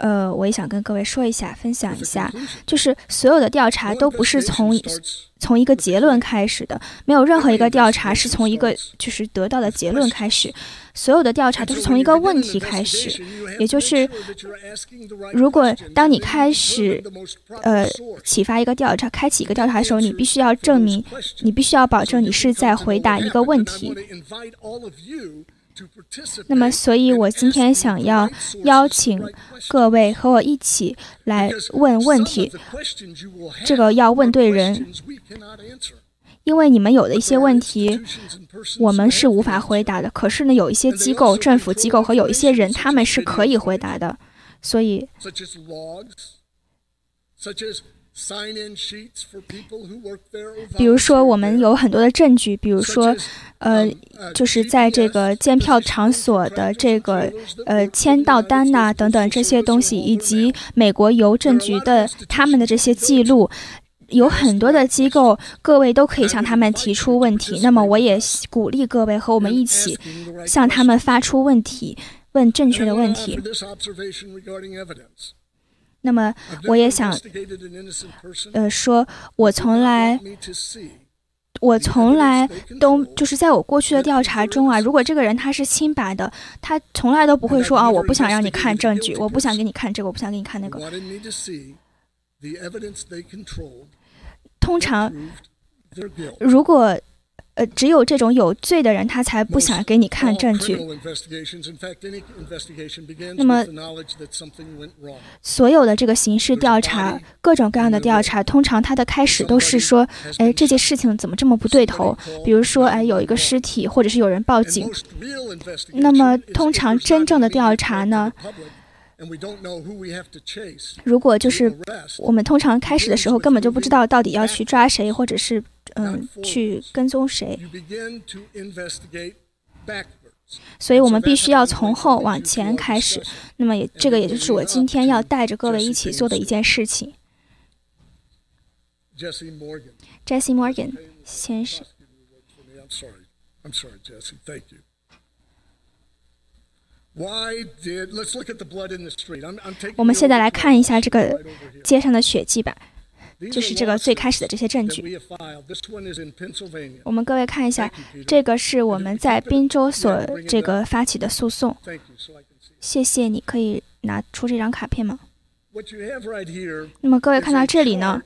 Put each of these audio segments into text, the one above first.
呃，我也想跟各位说一下，分享一下，就是所有的调查都不是从从一个结论开始的，没有任何一个调查是从一个就是得到的结论开始，所有的调查都是从一个问题开始，也就是如果当你开始呃启发一个调查，开启一个调查的时候，你必须要证明，你必须要保证你是在回答一个问题。那么，所以我今天想要邀请各位和我一起来问问题。这个要问对人，因为你们有的一些问题，我们是无法回答的。可是呢，有一些机构、政府机构和有一些人，他们是可以回答的。所以。比如说，我们有很多的证据，比如说，呃，就是在这个监票场所的这个呃签到单呐等等这些东西，以及美国邮政局的他们的这些记录，有很多的机构，各位都可以向他们提出问题。那么，我也鼓励各位和我们一起向他们发出问题，问正确的问题。那么，我也想，呃，说，我从来，我从来都就是在我过去的调查中啊，如果这个人他是清白的，他从来都不会说啊，我不想让你看证据，我不想给你看这个，我不想给你看那个。通常，如果。呃，只有这种有罪的人，他才不想给你看证据。那么，所有的这个刑事调查，各种各样的调查，通常它的开始都是说，哎，这件事情怎么这么不对头？比如说，哎，有一个尸体，或者是有人报警。那么，通常真正的调查呢？如果就是我们通常开始的时候根本就不知道到底要去抓谁，或者是嗯去跟踪谁，所以我们必须要从后往前开始。那么也这个也就是我今天要带着各位一起做的一件事情。Jesse Morgan. 先生。我们现在来看一下这个街上的血迹吧，就是这个最开始的这些证据。我们各位看一下，这个是我们在宾州所这个发起的诉讼。谢谢，你可以拿出这张卡片吗？那么各位看到这里呢，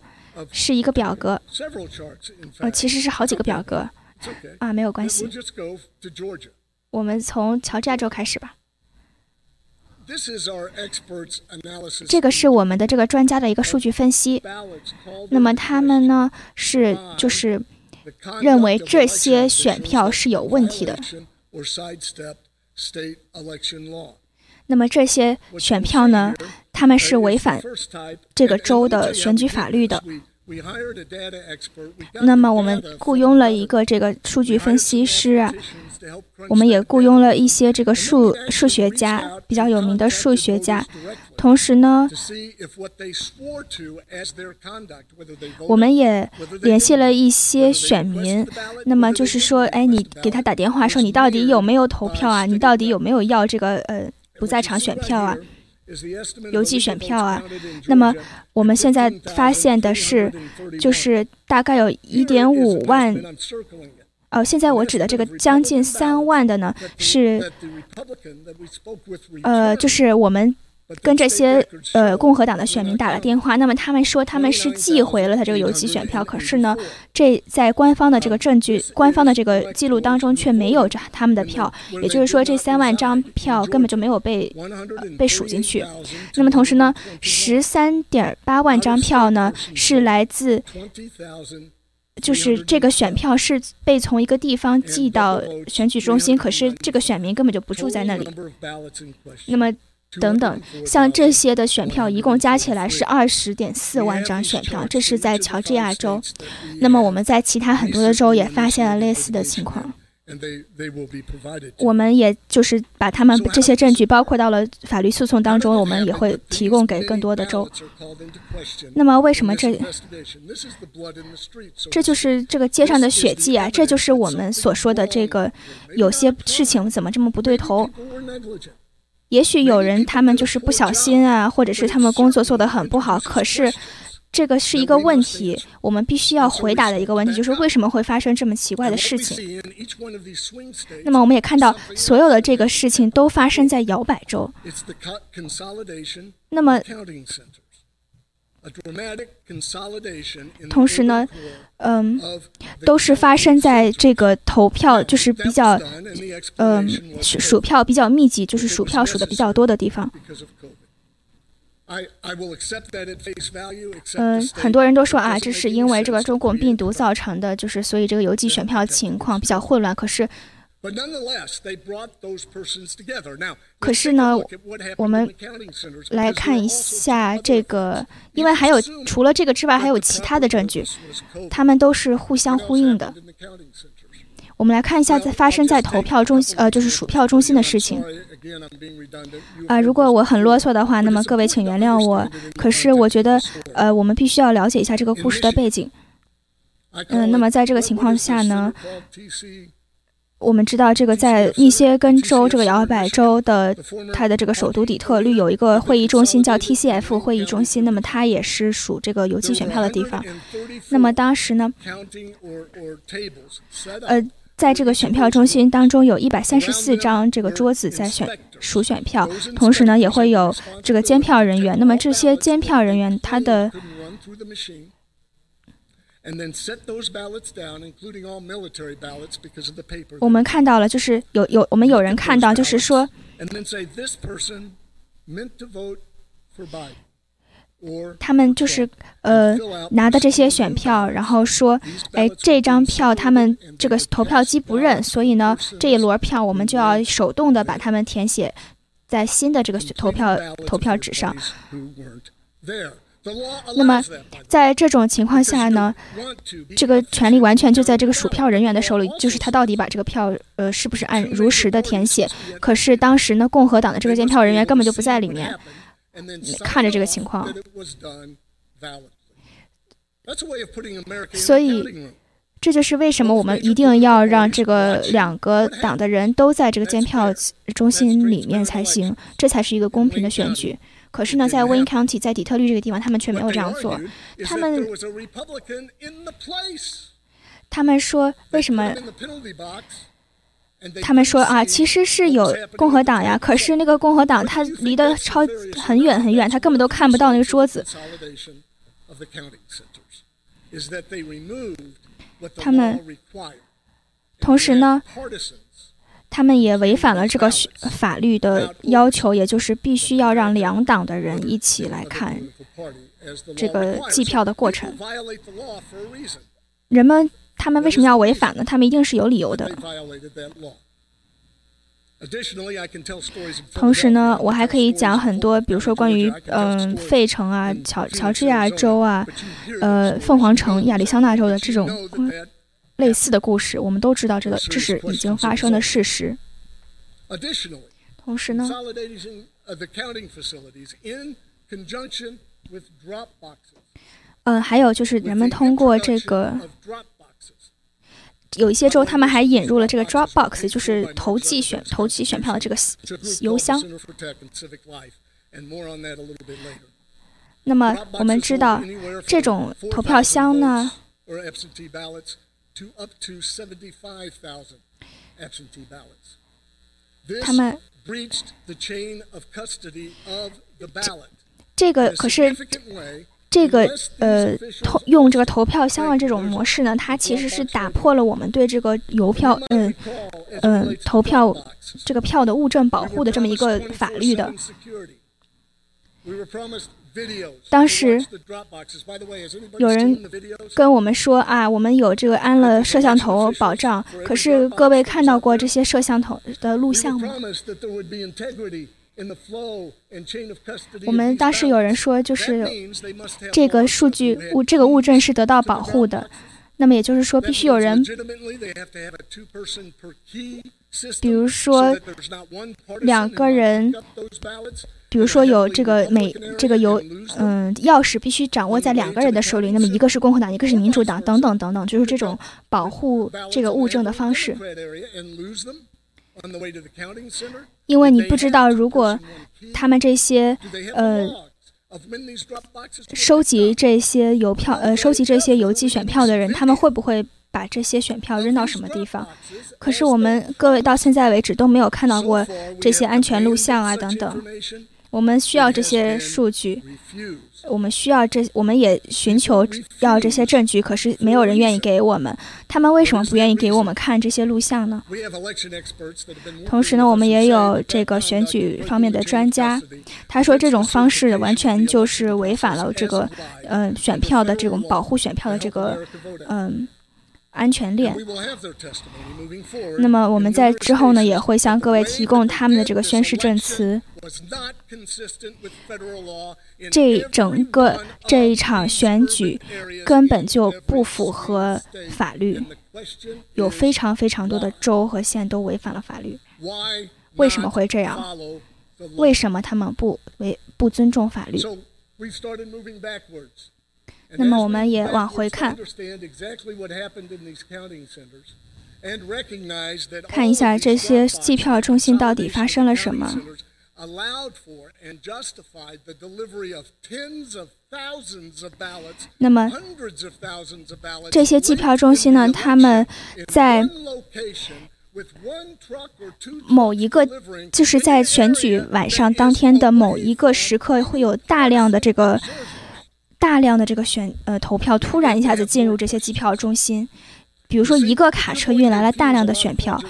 是一个表格，呃，其实是好几个表格。啊，没有关系。我们从乔治亚州开始吧。这个是我们的这个专家的一个数据分析。那么他们呢是就是认为这些选票是有问题的。那么这些选票呢，他们是违反这个州的选举法律的。那么我们雇佣了一个这个数据分析师啊。我们也雇佣了一些这个数数学家，比较有名的数学家。同时呢，我们也联系了一些选民。那么就是说，哎，你给他打电话说，你到底有没有投票啊？你到底有没有要这个呃不在场选票啊？邮寄选票啊？那么我们现在发现的是，就是大概有一点五万。呃，现在我指的这个将近三万的呢，是，呃，就是我们跟这些呃共和党的选民打了电话，那么他们说他们是寄回了他这个邮寄选票，可是呢，这在官方的这个证据、官方的这个记录当中却没有这他们的票，也就是说这三万张票根本就没有被被数进去。那么同时呢，十三点八万张票呢是来自。就是这个选票是被从一个地方寄到选举中心，可是这个选民根本就不住在那里。那么，等等，像这些的选票一共加起来是二十点四万张选票，这是在乔治亚州。那么我们在其他很多的州也发现了类似的情况。我们也就是把他们这些证据包括到了法律诉讼当中，我们也会提供给更多的州。那么，为什么这？这就是这个街上的血迹啊！这就是我们所说的这个有些事情怎么这么不对头？也许有人他们就是不小心啊，或者是他们工作做得很不好，可是。这个是一个问题，我们必须要回答的一个问题，就是为什么会发生这么奇怪的事情？那么我们也看到，所有的这个事情都发生在摇摆州。那么，同时呢，嗯，都是发生在这个投票就是比较，嗯，数票比较密集，就是数票数的比较多的地方。嗯，很多人都说啊，这是因为这个中共病毒造成的，就是所以这个邮寄选票情况比较混乱。可是，可是呢，我们来看一下这个，因为还有除了这个之外，还有其他的证据，他们都是互相呼应的。我们来看一下在发生在投票中心，呃，就是数票中心的事情。啊，如果我很啰嗦的话，那么各位请原谅我。可是我觉得，呃，我们必须要了解一下这个故事的背景。嗯，那么在这个情况下呢，我们知道这个在密歇根州这个摇摆州的它的这个首都底特律有一个会议中心叫 TCF 会议中心，那么它也是属这个邮寄选票的地方。那么当时呢，呃。在这个选票中心当中，有一百三十四张这个桌子在选数选票，同时呢，也会有这个监票人员。那么这些监票人员，他的我们看到了，就是有有我们有人看到，就是说。他们就是呃拿的这些选票，然后说，哎，这张票他们这个投票机不认，所以呢，这一摞票我们就要手动的把它们填写在新的这个投票投票纸上。那么在这种情况下呢，这个权利完全就在这个数票人员的手里，就是他到底把这个票呃是不是按如实的填写。可是当时呢，共和党的这个监票人员根本就不在里面。看着这个情况，所以这就是为什么我们一定要让这个两个党的人都在这个监票中心里面才行，这才是一个公平的选举。可是呢，在 Wayne County，在底特律这个地方，他们却没有这样做。他们他们说，为什么？他们说啊，其实是有共和党呀，可是那个共和党他离得超很远很远，他根本都看不到那个桌子。他们同时呢，他们也违反了这个法律的要求，也就是必须要让两党的人一起来看这个计票的过程。人们。他们为什么要违反呢？他们一定是有理由的。同时呢，我还可以讲很多，比如说关于嗯费城啊、乔乔治亚州啊、呃凤凰城、亚利桑那州的这种类似的故事。我们都知道这个这是已经发生的事实。同时呢，嗯，还有就是人们通过这个。有一些州，他们还引入了这个 Dropbox，就是投寄选投寄选票的这个邮箱。那么我们知道，这种投票箱呢，他们这个可是。这个呃投用这个投票箱的这种模式呢，它其实是打破了我们对这个邮票嗯嗯投票这个票的物证保护的这么一个法律的。当时有人跟我们说啊，我们有这个安了摄像头保障，可是各位看到过这些摄像头的录像吗？我们当时有人说，就是这个数据物这个物证是得到保护的，那么也就是说，必须有人，比如说两个人，比如说有这个每这个有嗯钥匙必须掌握在两个人的手里，那么一个是共和党，一个是民主党，等等等等，就是这种保护这个物证的方式。因为你不知道，如果他们这些呃收集这些邮票呃收集这些邮寄选票的人，他们会不会把这些选票扔到什么地方？可是我们各位到现在为止都没有看到过这些安全录像啊等等。我们需要这些数据。我们需要这，我们也寻求要这些证据，可是没有人愿意给我们。他们为什么不愿意给我们看这些录像呢？同时呢，我们也有这个选举方面的专家，他说这种方式完全就是违反了这个，嗯，选票的这种保护选票的这个，嗯。安全链。那么我们在之后呢，也会向各位提供他们的这个宣誓证词。这整个这一场选举根本就不符合法律，有非常非常多的州和县都违反了法律。为什么会这样？为什么他们不违不尊重法律？那么我们也往回看，看一下这些计票中心到底发生了什么。那么这些计票中心呢？他们在某一个，就是在选举晚上当天的某一个时刻，会有大量的这个。大量的这个选呃投票突然一下子进入这些计票中心，比如说一个卡车运来了大量的选票，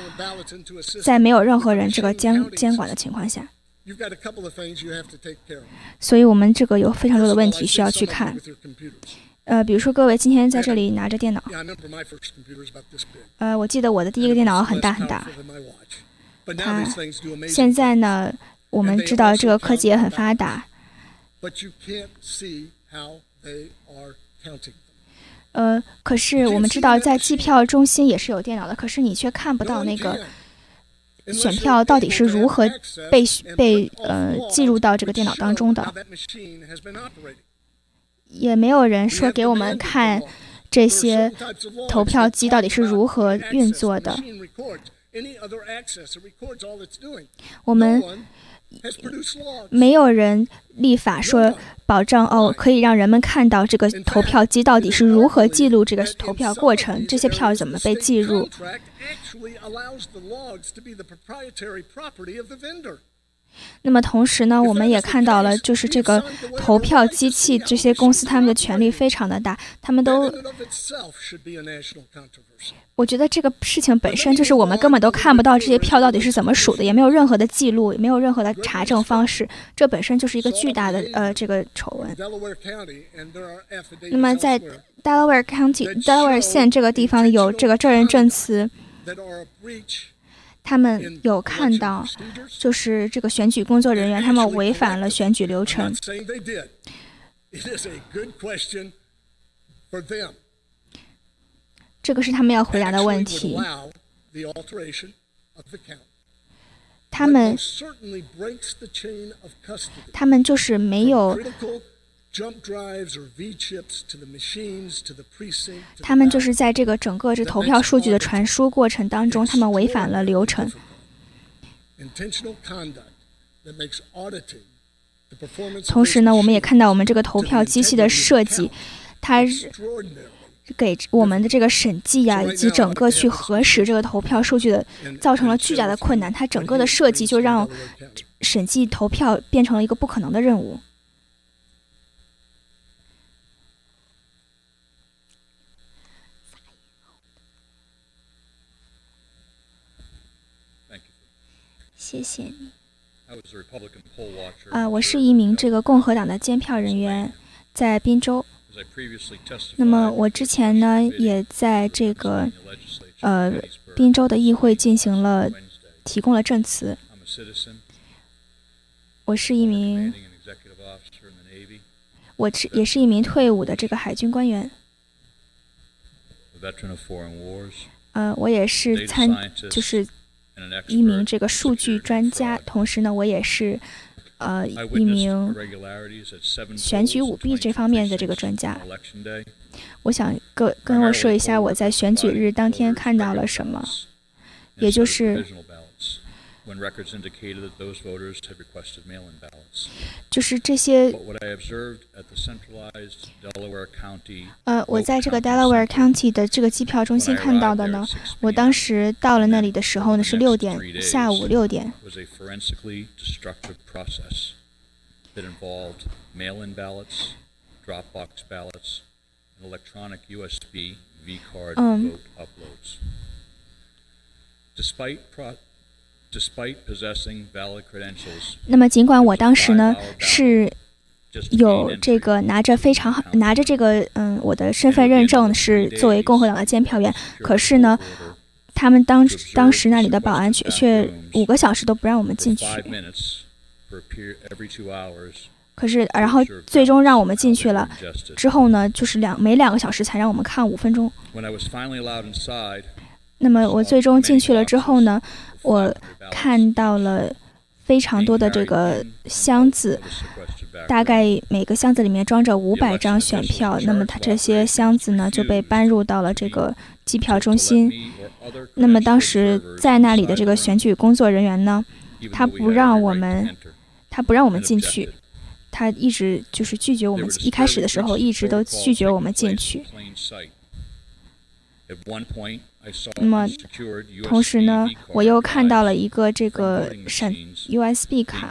在没有任何人这个监监管的情况下，所以我们这个有非常多的问题需要去看。呃，比如说各位今天在这里拿着电脑，呃，我记得我的第一个电脑很大很大，它现在呢，我们知道这个科技也很发达。呃，可是我们知道，在计票中心也是有电脑的，可是你却看不到那个选票到底是如何被被呃记入到这个电脑当中的，也没有人说给我们看这些投票机到底是如何运作的。我们没有人立法说。保障哦，可以让人们看到这个投票机到底是如何记录这个投票过程，这些票怎么被计入。那么同时呢，我们也看到了，就是这个投票机器这些公司，他们的权力非常的大，他们都。我觉得这个事情本身就是我们根本都看不到这些票到底是怎么数的，也没有任何的记录，也没有任何的查证方式，这本身就是一个巨大的呃这个丑闻。那么在 Delaware County Delaware 县这个地方有这个证人证词，他们有看到，就是这个选举工作人员他们违反了选举流程。这个是他们要回答的问题。他们，他们就是没有，他们就是在这个整个这投票数据的传输过程当中，他们违反了流程。同时呢，我们也看到我们这个投票机器的设计，它是。给我们的这个审计呀，以及整个去核实这个投票数据的，造成了巨大的困难。它整个的设计就让审计投票变成了一个不可能的任务。谢谢你。啊，我是一名这个共和党的监票人员，在宾州。那么我之前呢，也在这个呃宾州的议会进行了提供了证词。我是一名，我是也是一名退伍的这个海军官员。呃，我也是参就是一名这个数据专家，同时呢，我也是。呃，一名选举舞弊这方面的这个专家，我想跟跟我说一下我在选举日当天看到了什么，也就是就是这些。呃，我在这个 Delaware County 的这个计票中心看到的呢，我当时到了那里的时候呢是六点，下午六点。嗯。那么，尽管我当时呢是有这个拿着非常好拿着这个嗯我的身份认证是作为共和党的监票员，可是呢，他们当当时那里的保安却却五个小时都不让我们进去。可是，然后最终让我们进去了之后呢，就是两每两个小时才让我们看五分钟。那么我最终进去了之后呢，我看到了非常多的这个箱子，大概每个箱子里面装着五百张选票。那么它这些箱子呢就被搬入到了这个计票中心。那么当时在那里的这个选举工作人员呢，他不让我们，他不让我们进去，他一直就是拒绝我们。一开始的时候一直都拒绝我们进去。那么，同时呢，我又看到了一个这个闪 USB 卡。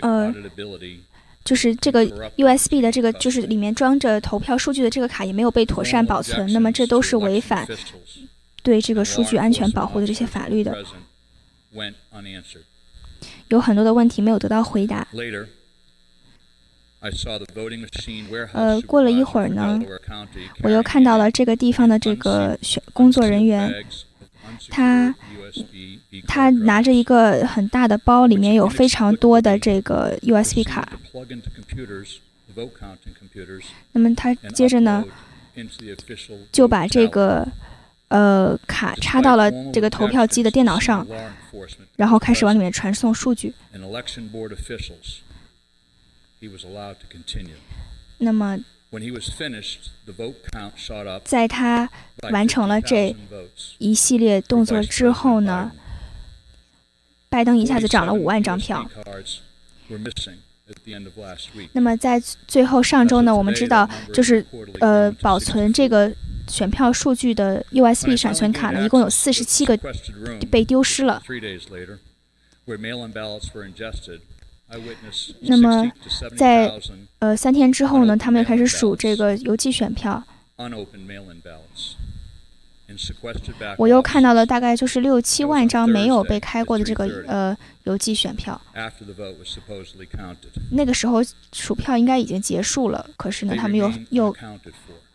呃，就是这个 USB 的这个，就是里面装着投票数据的这个卡也没有被妥善保存。那么，这都是违反对这个数据安全保护的这些法律的。有很多的问题没有得到回答。呃，过了一会儿呢，我又看到了这个地方的这个选工作人员，他他拿着一个很大的包，里面有非常多的这个 USB 卡。那么他接着呢，就把这个。呃，卡插到了这个投票机的电脑上，然后开始往里面传送数据。那么，在他完成了这一系列动作之后呢，拜登一下子涨了五万张票。那么在最后上周呢，我们知道就是呃保存这个。选票数据的 USB 闪存卡呢，一共有四十七个被丢失了。那么，在呃三天之后呢，他们又开始数这个邮寄选票。我又看到了大概就是六七万张没有被开过的这个呃邮寄选票。那个时候数票应该已经结束了，可是呢，他们又又。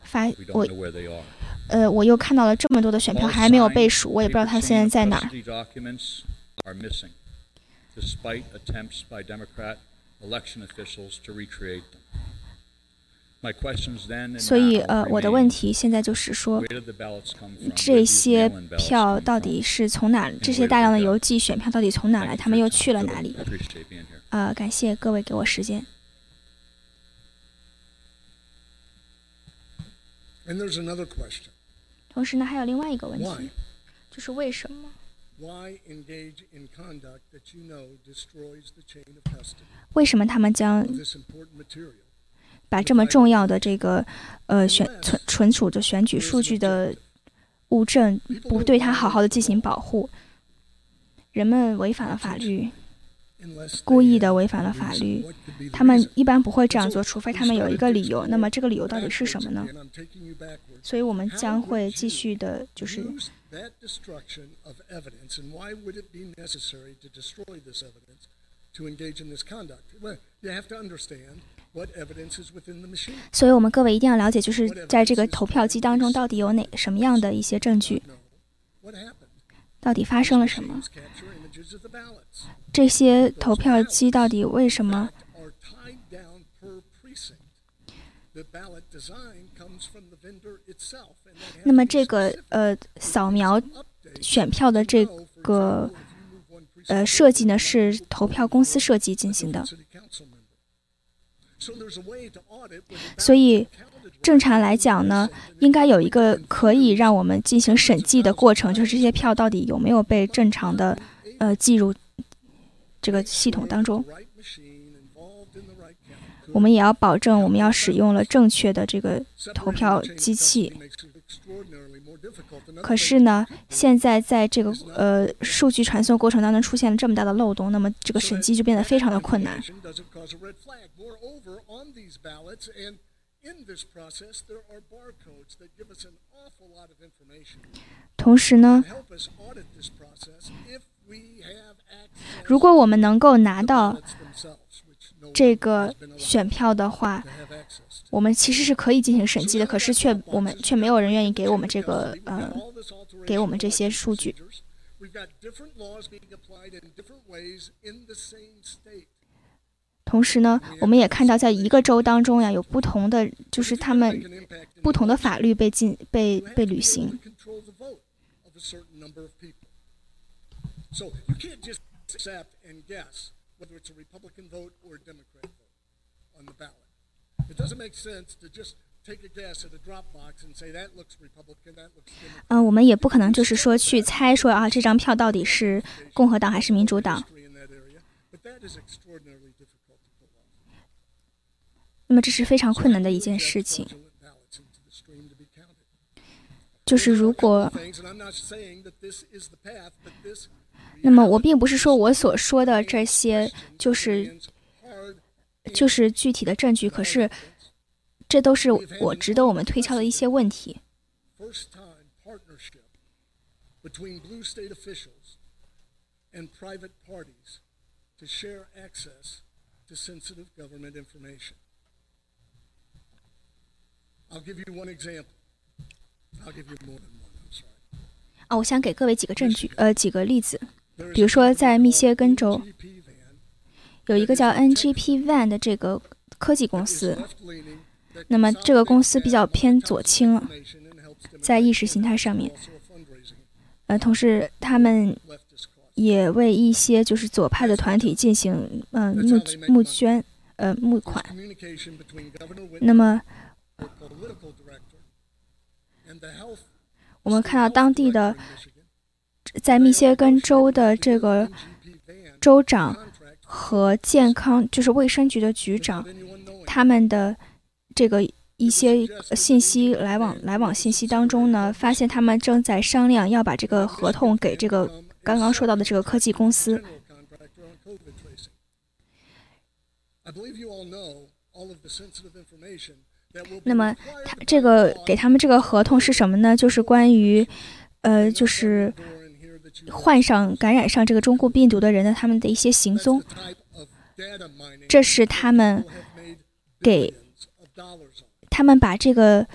发我，呃，我又看到了这么多的选票还没有被数，我也不知道他现在在哪儿。所以，呃，我的问题现在就是说，这些票到底是从哪？这些大量的邮寄选票到底从哪来？他们又去了哪里？呃，感谢各位给我时间。同时呢，还有另外一个问题，就是为什么？为什么他们将把这么重要的这个呃选存存储着选举数据的物证不对它好好的进行保护？人们违反了法律。故意的违反了法律，他们一般不会这样做，除非他们有一个理由。那么这个理由到底是什么呢？所以我们将会继续的，就是。所以，我们各位一定要了解，就是在这个投票机当中，到底有哪什么样的一些证据？到底发生了什么？这些投票机到底为什么？那么这个呃扫描选票的这个呃设计呢，是投票公司设计进行的。所以，正常来讲呢，应该有一个可以让我们进行审计的过程，就是这些票到底有没有被正常的呃计入这个系统当中。我们也要保证我们要使用了正确的这个投票机器。可是呢，现在在这个呃数据传送过程当中出现了这么大的漏洞，那么这个审计就变得非常的困难。同时呢，如果我们能够拿到这个选票的话，我们其实是可以进行审计的，可是却我们却没有人愿意给我们这个呃，给我们这些数据。同时呢，我们也看到，在一个州当中呀，有不同的，就是他们不同的法律被进被被履行。嗯，我们也不可能就是说去猜说啊，这张票到底是共和党还是民主党。那么这是非常困难的一件事情。就是如果，那么我并不是说我所说的这些就是。就是具体的证据，可是这都是我值得我们推敲的一些问题。啊，我想给各位几个证据，呃，几个例子，比如说在密歇根州。有一个叫 NGP Van 的这个科技公司，那么这个公司比较偏左倾，在意识形态上面，呃，同时他们也为一些就是左派的团体进行嗯募募捐呃募款。那么我们看到当地的在密歇根州的这个州长。和健康就是卫生局的局长，他们的这个一些信息来往来往信息当中呢，发现他们正在商量要把这个合同给这个刚刚说到的这个科技公司。那么他这个给他们这个合同是什么呢？就是关于，呃，就是。患上感染上这个中国病毒的人的他们的一些行踪，这是他们给他们把这个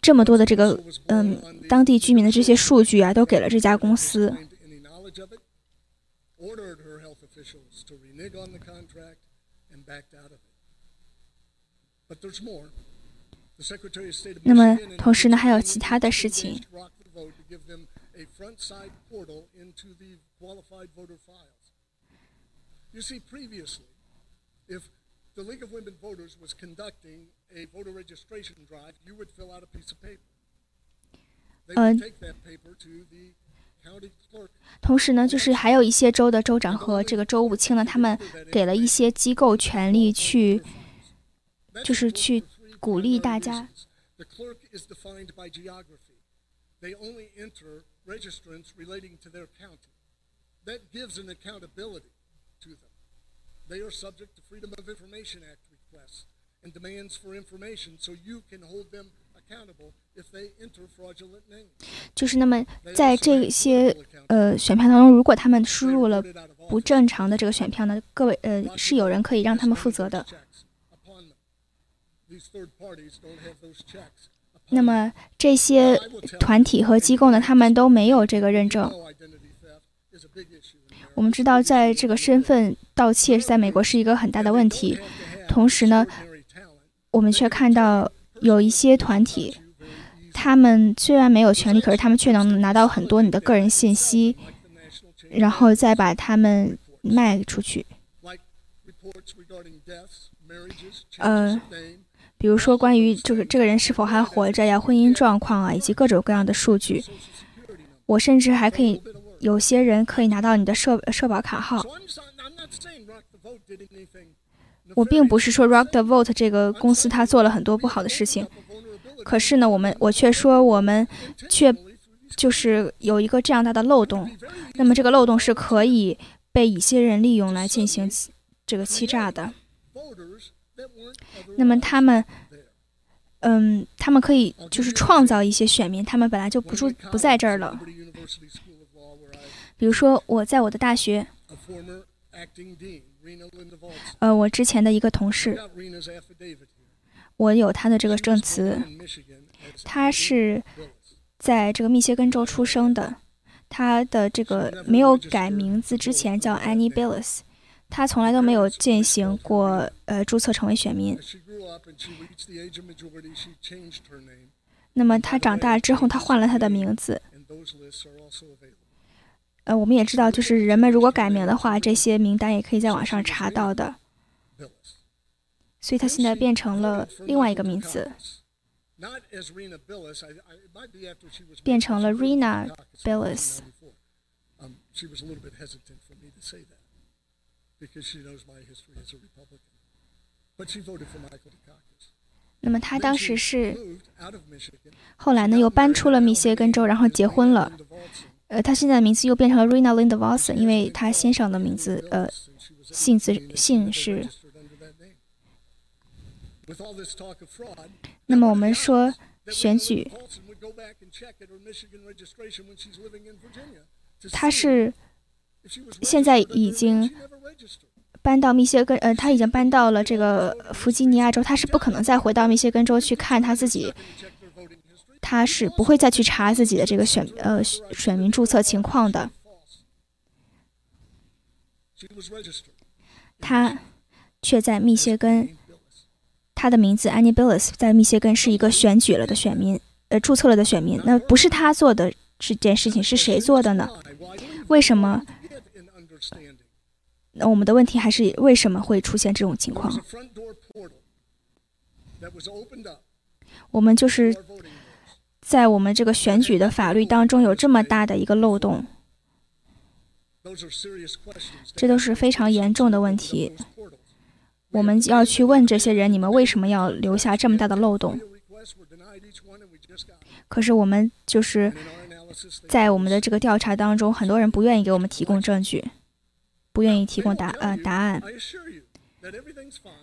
这么多的这个嗯当地居民的这些数据啊，都给了这家公司。那么同时呢，还有其他的事情。A front side portal into the qualified voter files. You see, previously, if the League of Women Voters was conducting a voter registration drive, you would fill out a piece of paper. They would take that paper to the county clerk. 同时呢，就是还有一些州的州长和这个州务卿呢，他们给了一些机构权力去，就是去鼓励大家。The clerk is defined by geography. They only enter registrants relating to their county. That gives an accountability to them. They are subject to Freedom of Information Act requests and demands for information, so you can hold them accountable if they enter fraudulent names. 就是那么在这些呃选票当中，如果他们输入了不正常的这个选票呢，各位呃是有人可以让他们负责的。These third parties don't have those checks. 那么这些团体和机构呢，他们都没有这个认证。我们知道，在这个身份盗窃在美国是一个很大的问题。同时呢，我们却看到有一些团体，他们虽然没有权利，可是他们却能拿到很多你的个人信息，然后再把他们卖出去。呃，比如说关于就是这个人是否还活着呀、婚姻状况啊，以及各种各样的数据。我甚至还可以，有些人可以拿到你的社社保卡号。我并不是说 Rock the Vote 这个公司它做了很多不好的事情，可是呢，我们我却说我们却就是有一个这样大的漏洞。那么这个漏洞是可以被一些人利用来进行这个欺诈的。那么他们，嗯，他们可以就是创造一些选民，他们本来就不住不在这儿了。比如说，我在我的大学，呃，我之前的一个同事，我有他的这个证词，他是在这个密歇根州出生的，他的这个没有改名字之前叫 Annie Billis。他从来都没有进行过呃注册成为选民。那么他长大之后，他换了他的名字。呃，我们也知道，就是人们如果改名的话，这些名单也可以在网上查到的。所以他现在变成了另外一个名字，变成了 Rena Billis。那么他当时是，后来呢又搬出了密歇根州，然后结婚了。呃，他现在的名字又变成了 Rena Linda Watson，因为他先生的名字呃姓字姓是。那么我们说选举，他是。现在已经搬到密歇根，呃，他已经搬到了这个弗吉尼亚州，他是不可能再回到密歇根州去看他自己，他是不会再去查自己的这个选呃选民注册情况的。他却在密歇根，他的名字 Annie Billis 在密歇根是一个选举了的选民，呃，注册了的选民。那不是他做的这件事情，是谁做的呢？为什么？那我们的问题还是为什么会出现这种情况？我们就是在我们这个选举的法律当中有这么大的一个漏洞，这都是非常严重的问题。我们要去问这些人：你们为什么要留下这么大的漏洞？可是我们就是在我们的这个调查当中，很多人不愿意给我们提供证据。不愿意提供答呃答案，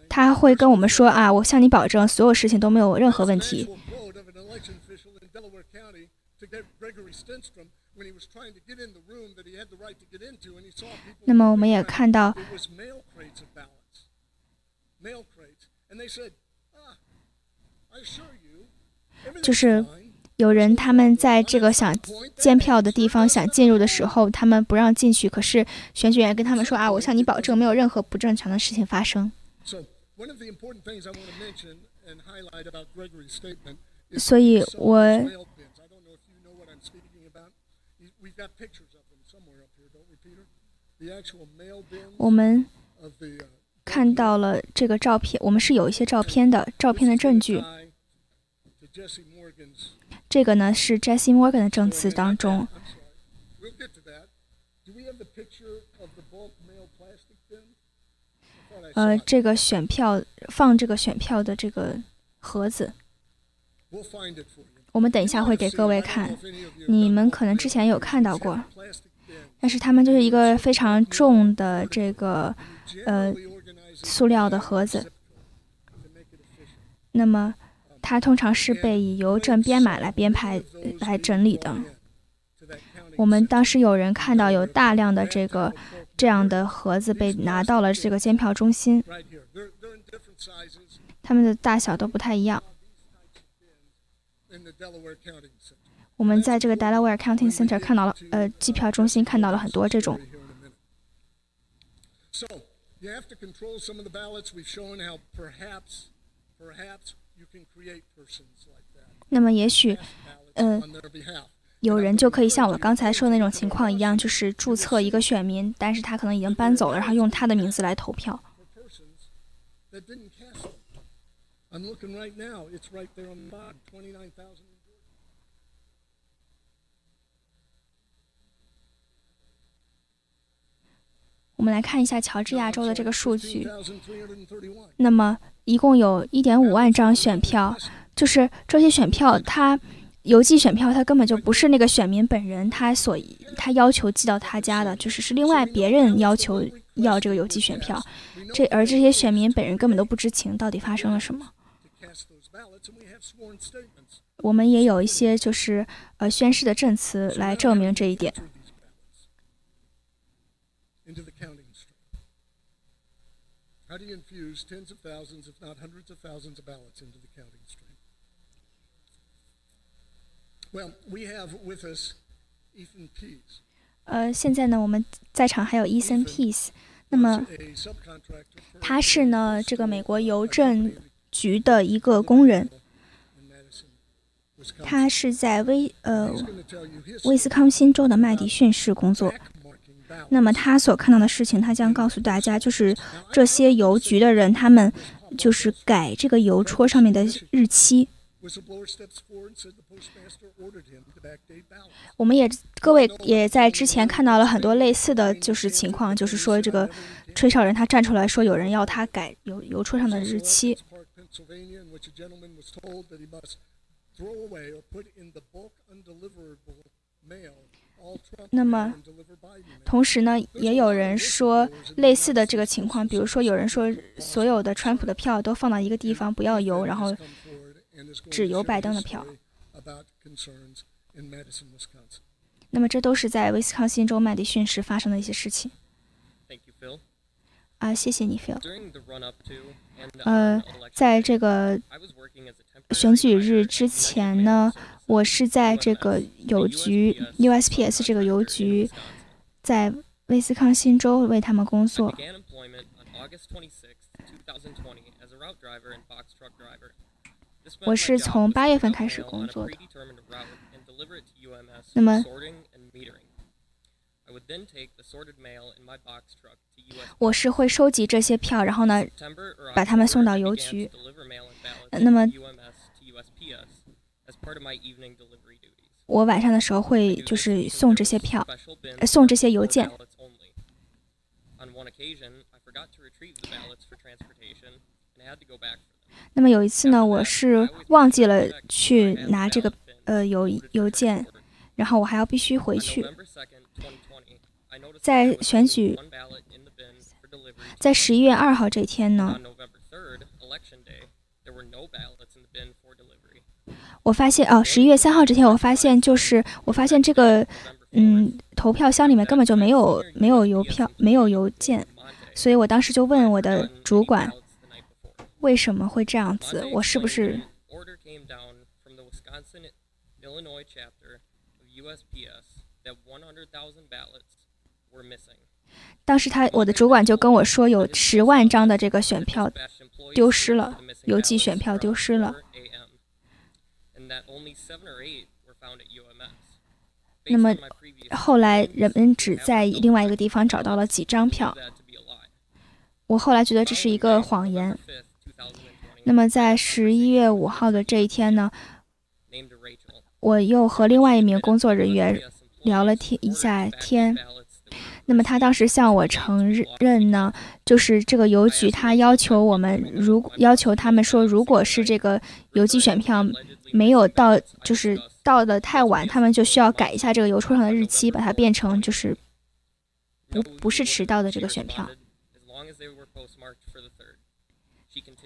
他会跟我们说啊，我向你保证，所有事情都没有任何问题。那么我们也看到，就是。有人他们在这个想监票的地方想进入的时候，他们不让进去。可是选举员跟他们说：“啊，我向你保证，没有任何不正常的事情发生。”所以，我我们看到了这个照片，我们是有一些照片的，照片的证据。这个呢是 Jesse Morgan 的证词当中，呃，这个选票放这个选票的这个盒子，我们等一下会给各位看。你们可能之前有看到过，但是他们就是一个非常重的这个呃塑料的盒子，那么。它通常是被以邮政编码来编排、来整理的。我们当时有人看到有大量的这个这样的盒子被拿到了这个监票中心，它们的大小都不太一样。我们在这个 Delaware County Center 看到了，呃，计票中心看到了很多这种。那么也许，嗯，有人就可以像我刚才说的那种情况一样，就是注册一个选民，但是他可能已经搬走了，然后用他的名字来投票。我们来看一下乔治亚州的这个数据。那么，一共有一点五万张选票，就是这些选票，他邮寄选票，他根本就不是那个选民本人他所他要求寄到他家的，就是是另外别人要求要这个邮寄选票。这而这些选民本人根本都不知情，到底发生了什么。我们也有一些就是呃宣誓的证词来证明这一点。呃，现在呢，我们在场还有 Ethan Peace，那么他是呢这个美国邮政局的一个工人，他是在威呃威斯康星州的麦迪逊市工作。那么他所看到的事情，他将告诉大家，就是这些邮局的人，他们就是改这个邮戳上面的日期。我们也各位也在之前看到了很多类似的就是情况，就是说这个吹哨人他站出来说有人要他改邮邮戳上的日期。那么，同时呢，也有人说类似的这个情况，比如说有人说所有的川普的票都放到一个地方，不要邮，然后只邮拜登的票。那么这都是在威斯康星州麦迪逊时发生的一些事情。啊，谢谢你，Phil。呃，在这个选举日之前呢。我是在这个邮局 USPS 这个邮局，在威斯康星州为他们工作。我是从八月份开始工作的。那么，我是会收集这些票，然后呢，把他们送到邮局。那么。我晚上的时候会就是送这些票，送这些邮件。那么有一次呢，我是忘记了去拿这个呃邮邮件，然后我还要必须回去。在选举，在十一月二号这天呢。我发现哦，十一月三号这天，我发现就是我发现这个，嗯，投票箱里面根本就没有没有邮票，没有邮件，所以我当时就问我的主管，为什么会这样子？我是不是？当时他我的主管就跟我说，有十万张的这个选票丢失了，邮寄选票丢失了。那么后来人们只在另外一个地方找到了几张票。我后来觉得这是一个谎言。那么在十一月五号的这一天呢，我又和另外一名工作人员聊了天一下天。那么他当时向我承认呢，就是这个邮局他要求我们，如要求他们说，如果是这个邮寄选票。没有到，就是到的太晚，他们就需要改一下这个邮戳上的日期，把它变成就是不不是迟到的这个选票。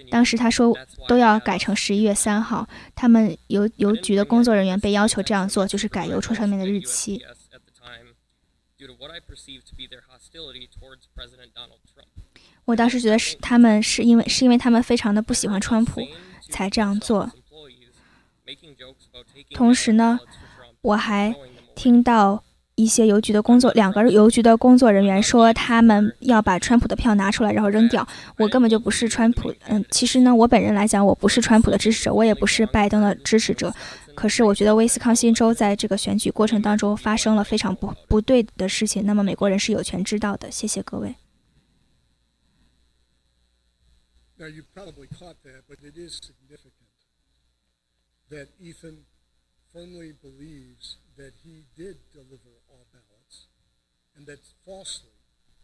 当时他说都要改成十一月三号，他们邮邮局的工作人员被要求这样做，就是改邮戳上面的日期。我当时觉得是他们是因为是因为他们非常的不喜欢川普才这样做。同时呢，我还听到一些邮局的工作，两个邮局的工作人员说，他们要把川普的票拿出来，然后扔掉。我根本就不是川普，嗯，其实呢，我本人来讲，我不是川普的支持者，我也不是拜登的支持者。可是，我觉得威斯康星州在这个选举过程当中发生了非常不不对的事情，那么美国人是有权知道的。谢谢各位。 Now, you probably caught that, but it is significant that Ethan firmly believes that he did deliver all ballots and that falsely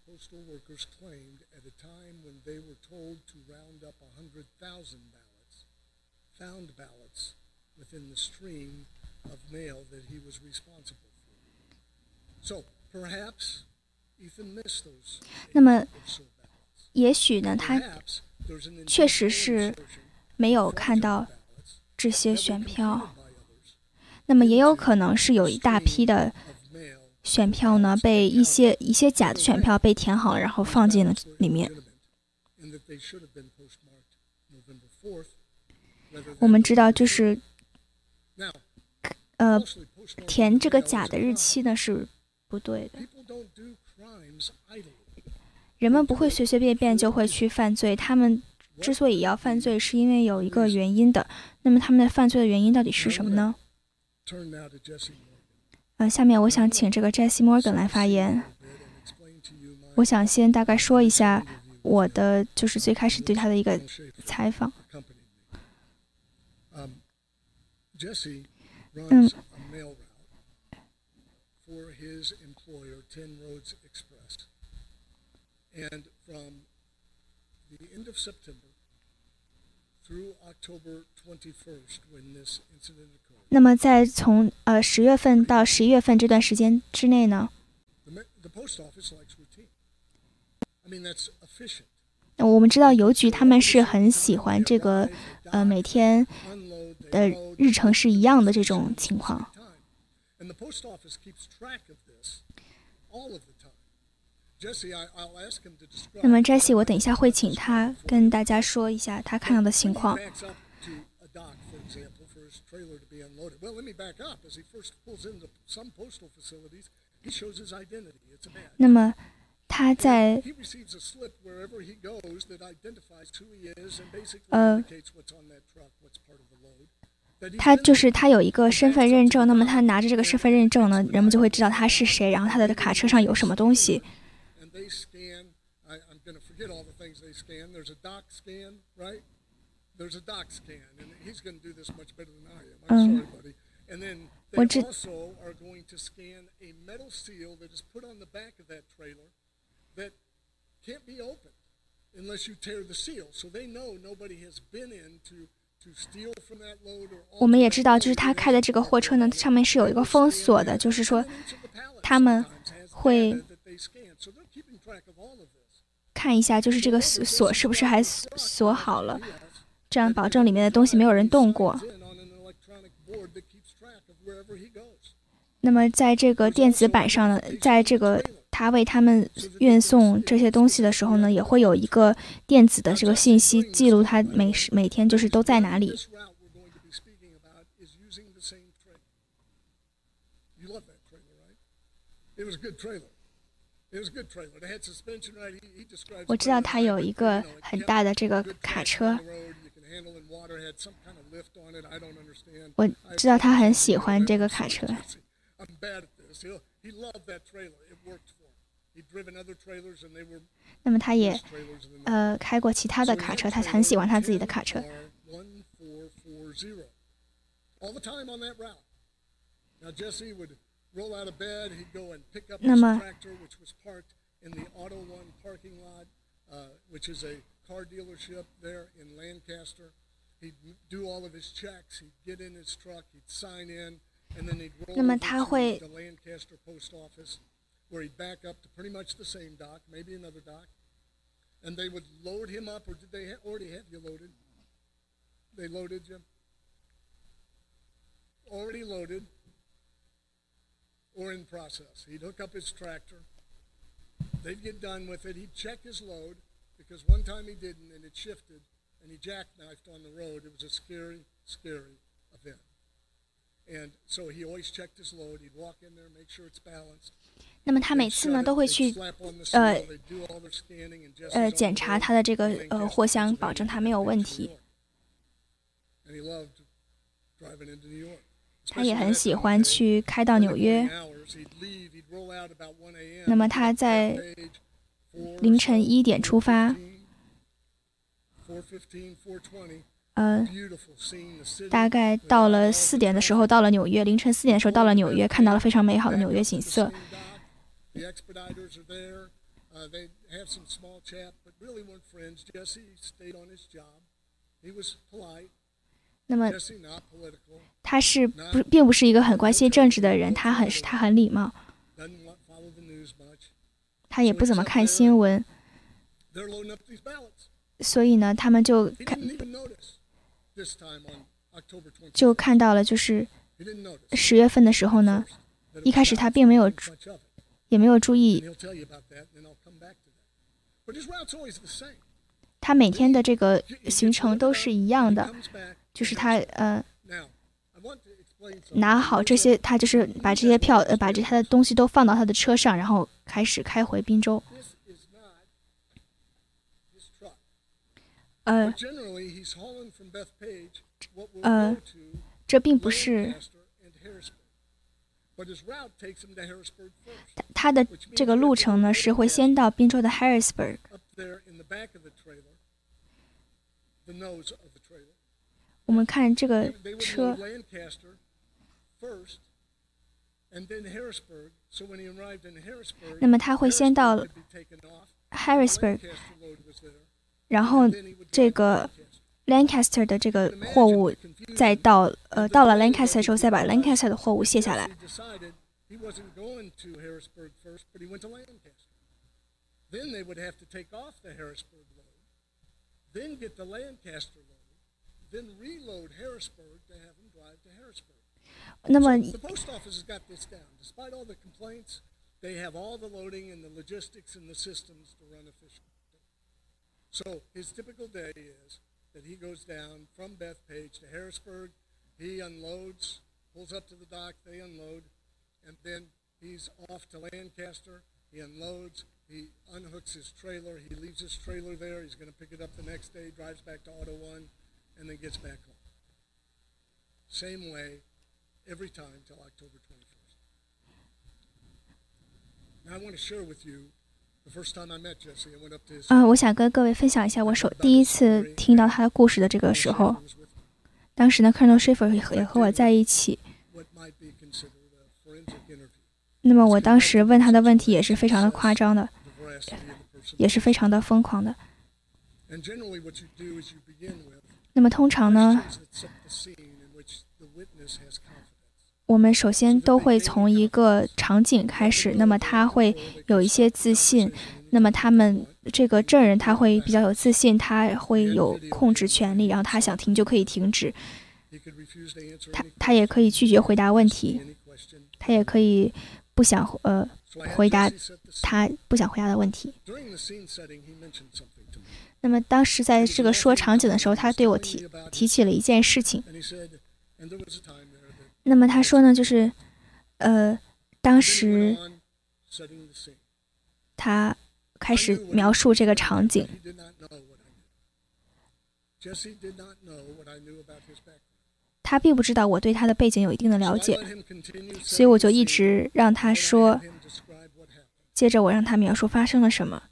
postal workers claimed at a time when they were told to round up 100,000 ballots, found ballots Within the stream of mail that he was responsible for. So perhaps Ethan missed those. 那么，也许呢，他确实是没有看到这些选票。那么也有可能是有一大批的选票呢，被一些一些假的选票被填好了，然后放进了里面。我们知道，就是呃，填这个假的日期呢是不对的。人们不会随随便便就会去犯罪，他们之所以要犯罪，是因为有一个原因的。那么他们的犯罪的原因到底是什么呢？呃，下面我想请这个 Jesse Morgan 来发言。我想先大概说一下我的，就是最开始对他的一个采访。嗯。And from the end of September through October 21st, when this incident occurred. 那么在从呃十月份到十一月份这段时间之内呢？The post office likes routine. I mean that's efficient. 我们知道邮局他们是很喜欢这个呃每天的日程是一样的这种情况。那么 Jesse，我等一下会请他跟大家说一下他看到的情况。那么，他在呃，他就是他有一个身份认证。那么，他拿着这个身份认证呢，人们就会知道他是谁，然后他的卡车上有什么东西。they scan. I, 我们也知道，就是他开的这个货车呢，上面是有一个封锁的，就是说他们会看一下，就是这个锁是不是还锁好了，这样保证里面的东西没有人动过。那么在这个电子版上呢，在这个。他为他们运送这些东西的时候呢，也会有一个电子的这个信息记录他每时每天就是都在哪里。我知道他有一个很大的这个卡车，我知道他很喜欢这个卡车。那么他也呃开过其他的卡车，他很喜欢他自己的卡车。roll out of bed, he'd go where he'd back up to pretty much the same dock, maybe another dock, and they would load him up. Or did they ha- already have you loaded? They loaded you. Already loaded or in process. He'd hook up his tractor. They'd get done with it. He'd check his load because one time he didn't and it shifted and he jackknifed on the road. It was a scary, scary event. And so he always checked his load. He'd walk in there, make sure it's balanced. 那么他每次呢都会去呃呃检查他的这个呃货箱，保证它没有问题。他也很喜欢去开到纽约。那么他在凌晨一点出发，呃，大概到了四点的时候，到了纽约，凌晨四点的时候到了纽约，看到了非常美好的纽约景色。那么，他是不并不是一个很关心政治的人，他很他很礼貌，他也不怎么看新闻，所以呢，他们就看。就看到了，就是十月份的时候呢，一开始他并没有，也没有注意。他每天的这个行程都是一样的，就是他呃拿好这些，他就是把这些票呃把这他的东西都放到他的车上，然后开始开回滨州。呃，呃，这并不是他他的这个路程呢，是会先到宾州的 Harrisburg。我们看这个车，那么他会先到 Harrisburg。然后这个 Lancaster 的这个货物再到呃到了 Lancaster 时候，再把 Lancaster 的货物卸下来。那么。That he goes down from Bethpage to Harrisburg. He unloads, pulls up to the dock, they unload, and then he's off to Lancaster. He unloads, he unhooks his trailer, he leaves his trailer there. He's going to pick it up the next day, drives back to Auto One, and then gets back home. Same way every time till October 21st. Now I want to share with you 嗯，我想跟各位分享一下我首第一次听到他的故事的这个时候。当时呢，Colonel Schiffer 也和我在一起。那么我当时问他的问题也是非常的夸张的，也是非常的疯狂的。那么通常呢？我们首先都会从一个场景开始，那么他会有一些自信，那么他们这个证人他会比较有自信，他会有控制权利，然后他想停就可以停止，他他也可以拒绝回答问题，他也可以不想呃回答他不想回答的问题。那么当时在这个说场景的时候，他对我提提起了一件事情。那么他说呢，就是，呃，当时他开始描述这个场景。他并不知道我对他的背景有一定的了解，所以我就一直让他说。接着我让他描述发生了什么。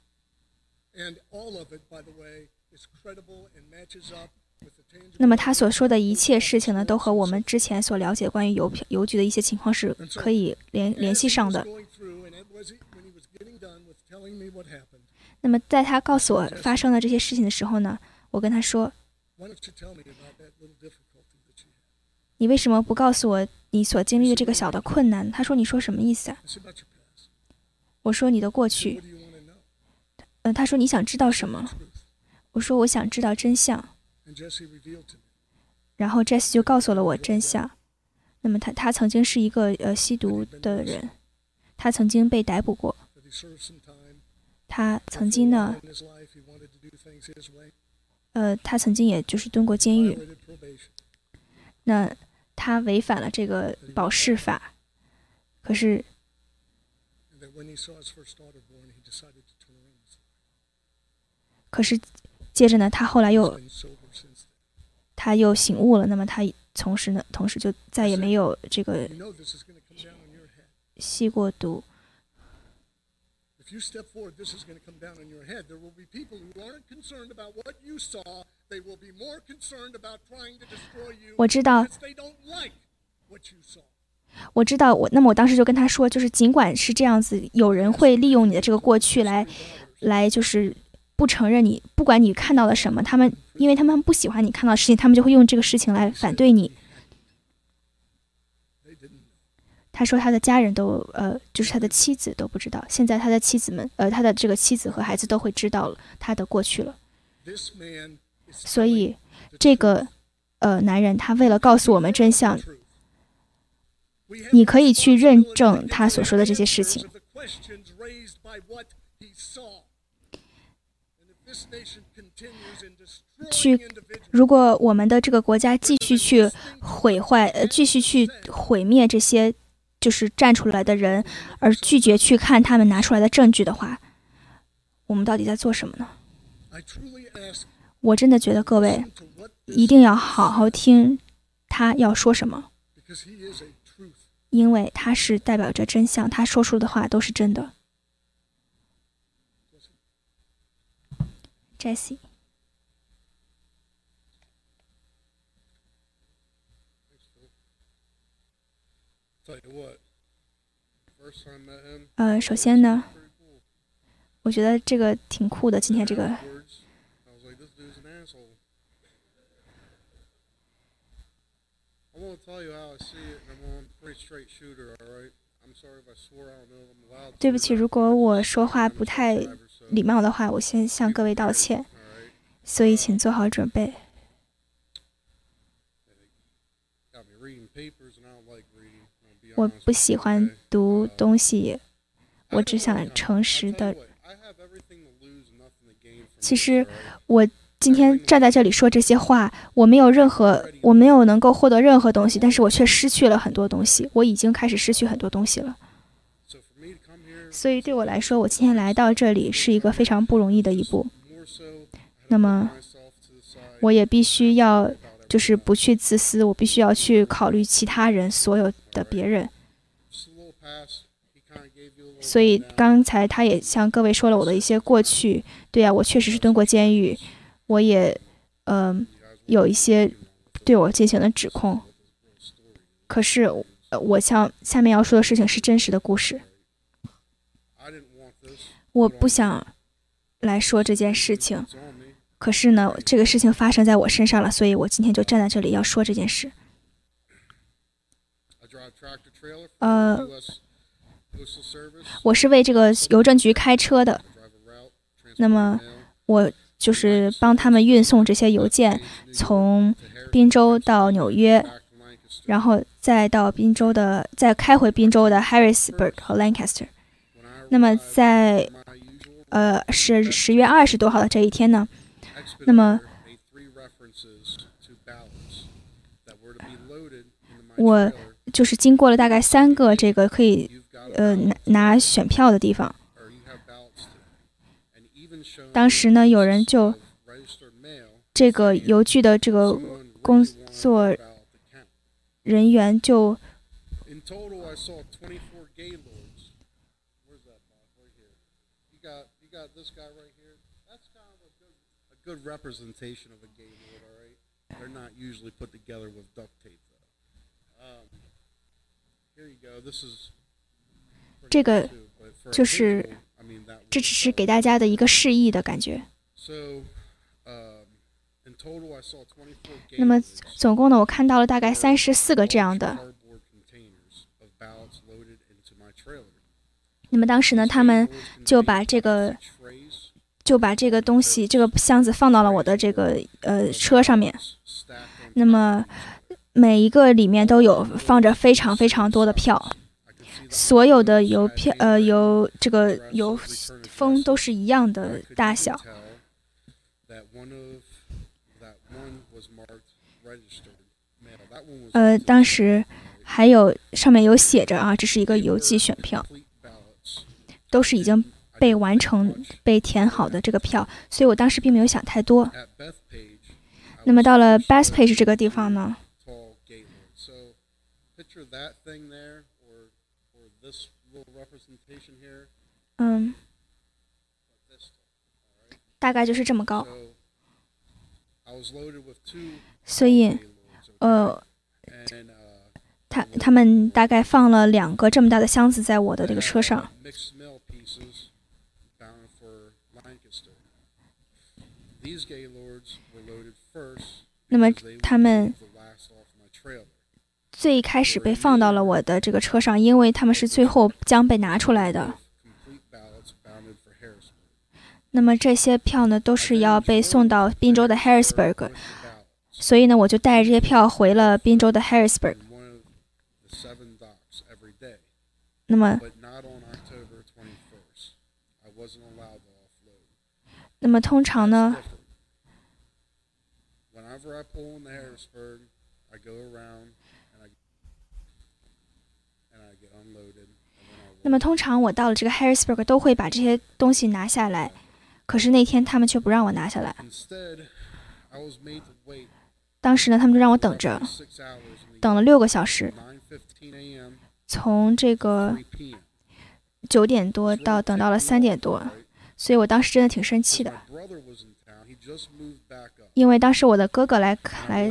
那么他所说的一切事情呢，都和我们之前所了解关于邮票邮局的一些情况是可以联联系上的。那么在他告诉我发生了这些事情的时候呢，我跟他说：“你为什么不告诉我你所经历的这个小的困难？”他说：“你说什么意思啊？”我说：“你的过去。”嗯，他说：“你想知道什么？”我说：“我想知道真相。”然后 Jesse 就告诉了我真相。那么他他曾经是一个呃吸毒的人，他曾经被逮捕过。他曾经呢，呃，他曾经也就是蹲过监狱。那他违反了这个保释法，可是，可是接着呢，他后来又。他又醒悟了，那么他同时呢，同时就再也没有这个吸过毒。You step forward, this is to come down on your head. There will be people who aren't concerned about what you saw. They will be more concerned about trying to destroy you 我知道.我知道，我那么我当时就跟他说，就是尽管是这样子，有人会利用你的这个过去来，来就是不承认你，不管你看到了什么，他们因为他们不喜欢你看到的事情，他们就会用这个事情来反对你。他说他的家人都呃，就是他的妻子都不知道，现在他的妻子们呃，他的这个妻子和孩子都会知道了他的过去了。所以这个呃男人他为了告诉我们真相，你可以去认证他所说的这些事情去如果我们的这个国家继续去毁坏，呃，继续去毁灭这些就是站出来的人，而拒绝去看他们拿出来的证据的话，我们到底在做什么呢我真的觉得各位一定要好好听他要说什么.因为他是代表着真相，他说出的话都是真的。Jesse，Tell you what, first time I met Jesse。呃，首先呢，我觉得这个挺酷的，今天这个。对不起，如果我说话不太礼貌的话我先向各位道歉所以请做好准备。我不喜欢读东西我只想诚实的其实我今天站在这里说这些话我没有任何我没有能够获得任何东西但是我却失去了很多东西我已经开始失去很多东西了。所以对我来说，我今天来到这里是一个非常不容易的一步。那么我也必须要就是不去自私，我必须要去考虑其他人，所有的别人。所以刚才他也向各位说了我的一些过去。对呀、我确实是蹲过监狱，我也嗯、有一些对我进行了指控。可是我想下面要说的事情是真实的故事，I didn't want this. 我不想来说这件事情可是呢这个事情发生在我身上了所以我今天就站在这里要说这件事。呃我是为这个邮政局开车的那么我就是帮他们运送这些邮件从宾州到纽约然后再到宾州的再开回宾州的 harrisburg 和 lancaster 那么在呃是十月二十多号的这一天呢那么我就是经过了大概三个这个可以呃拿拿选票的地方。当时呢有人就这个邮局的这个工作人员就这个就是这只是给大家的一个示意的感觉。那么总共呢我看到了大概三十四个这样的那么当时呢，他们就把这个就把这个东西这个箱子放到了我的这个呃车上面。那么每一个里面都有放着非常非常多的票，所有的邮票呃邮这个邮封都是一样的大小。呃，当时还有上面有写着啊，这是一个邮寄选票，都是已经被完成被填好的这个票所以我当时并没有想太多。那么到了 best page 这个地方呢？嗯大概就是这么高。所以呃他他们大概放了两个这么大的箱子在我的这个车上。那么他们最开始被放到了我的这个车上因为他们是最后将被拿出来的。那么这些票呢都是要被送到宾州的 harrisburg 所以呢我就带着这些票回了宾州的 harrisburg 那么那么通常呢那么通常我到了这个 harrisburg 都会把这些东西拿下来。可是那天他们却不让我拿下来。当时呢他们就让我等着等了六个小时。从这个九点多到等到了三点多。所以我当时真的挺生气的。因为当时我的哥哥来来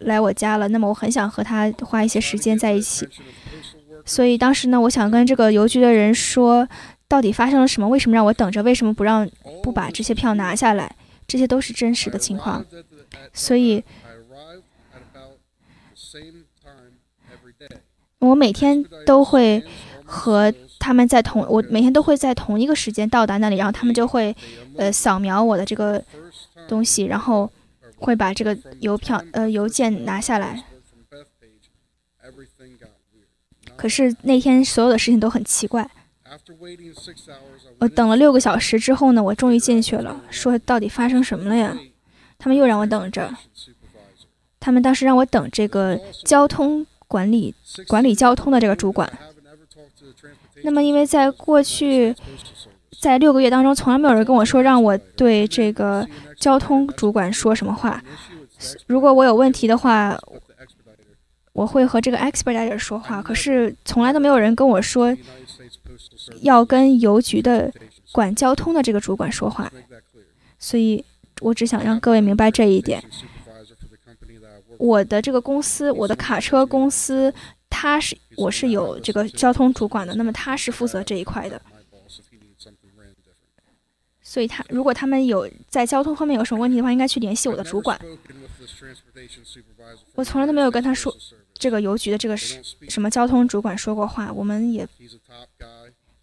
来我家了那么我很想和他花一些时间在一起。所以当时呢我想跟这个邮局的人说到底发生了什么为什么让我等着为什么不让不把这些票拿下来这些都是真实的情况所以我每天都会和他们在同，我每天都会在同一个时间到达那里，然后他们就会呃扫描我的这个东西，然后会把这个邮票呃邮件拿下来。可是那天所有的事情都很奇怪。我等了六个小时之后呢，我终于进去了，说到底发生什么了呀？他们又让我等着，他们当时让我等这个交通管理管理交通的这个主管。那么因为在过去在六个月当中，从来没有人跟我说让我对这个交通主管说什么话。如果我有问题的话，我会和这个 expediter 说话，可是从来都没有人跟我说要跟邮局的管交通的这个主管说话，所以我只想让各位明白这一点。我的这个公司，我的卡车公司，他是我是有这个交通主管的，那么他是负责这一块的，所以他如果他们有在交通方面有什么问题的话，应该去联系我的主管。我从来都没有跟他说这个邮局的这个什什么交通主管说过话，我们也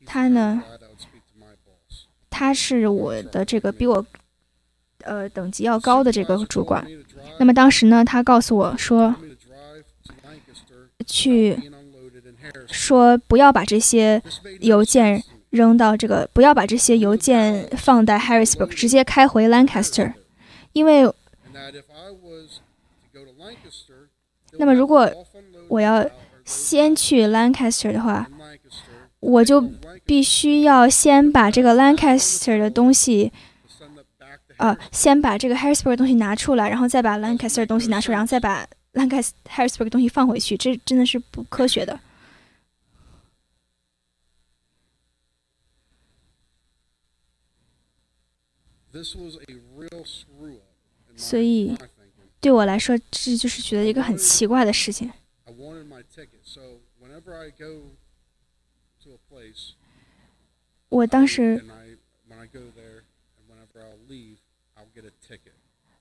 他呢，他是我的这个比我呃等级要高的这个主管。那么当时呢，他告诉我说，去说不要把这些邮件扔到这个，不要把这些邮件放在 Harrisburg，直接开回 Lancaster，因为那么如果我要先去 Lancaster 的话，我就必须要先把这个 Lancaster 的东西，呃，先把这个 Harrisburg 的东西拿出来，然后再把 Lancaster 的东西拿出来，然后再把 Lancaster Harrisburg 的东西放回去，这真的是不科学的。所以对我来说，这就是觉得一个很奇怪的事情。我当时，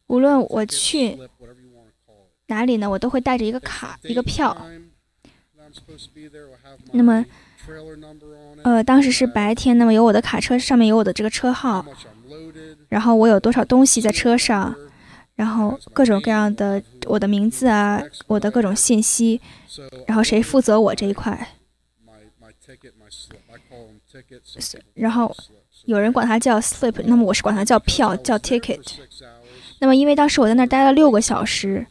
无论我去哪里呢，我都会带着一个卡，一个票。那么，呃，当时是白天，那么有我的卡车，上面有我的这个车号，然后我有多少东西在车上，然后各种各样的我的名字啊，我的各种信息，然后谁负责我这一块。然后有人管它叫 slip，那么我是管它叫票，叫 ticket。那么因为当时我在那儿待了六个小时，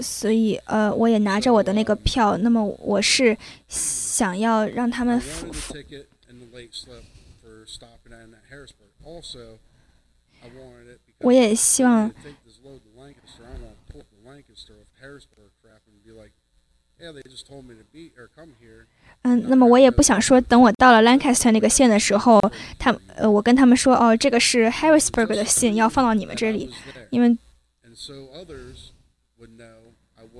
所以呃，我也拿着我的那个票。那么我是想要让他们付付。我也希望。嗯，那么我也不想说，等我到了 Lancaster 那个县的时候，他呃，我跟他们说，哦，这个是 Harrisburg 的信，要放到你们这里.因为 And so others would know I wasn't the person that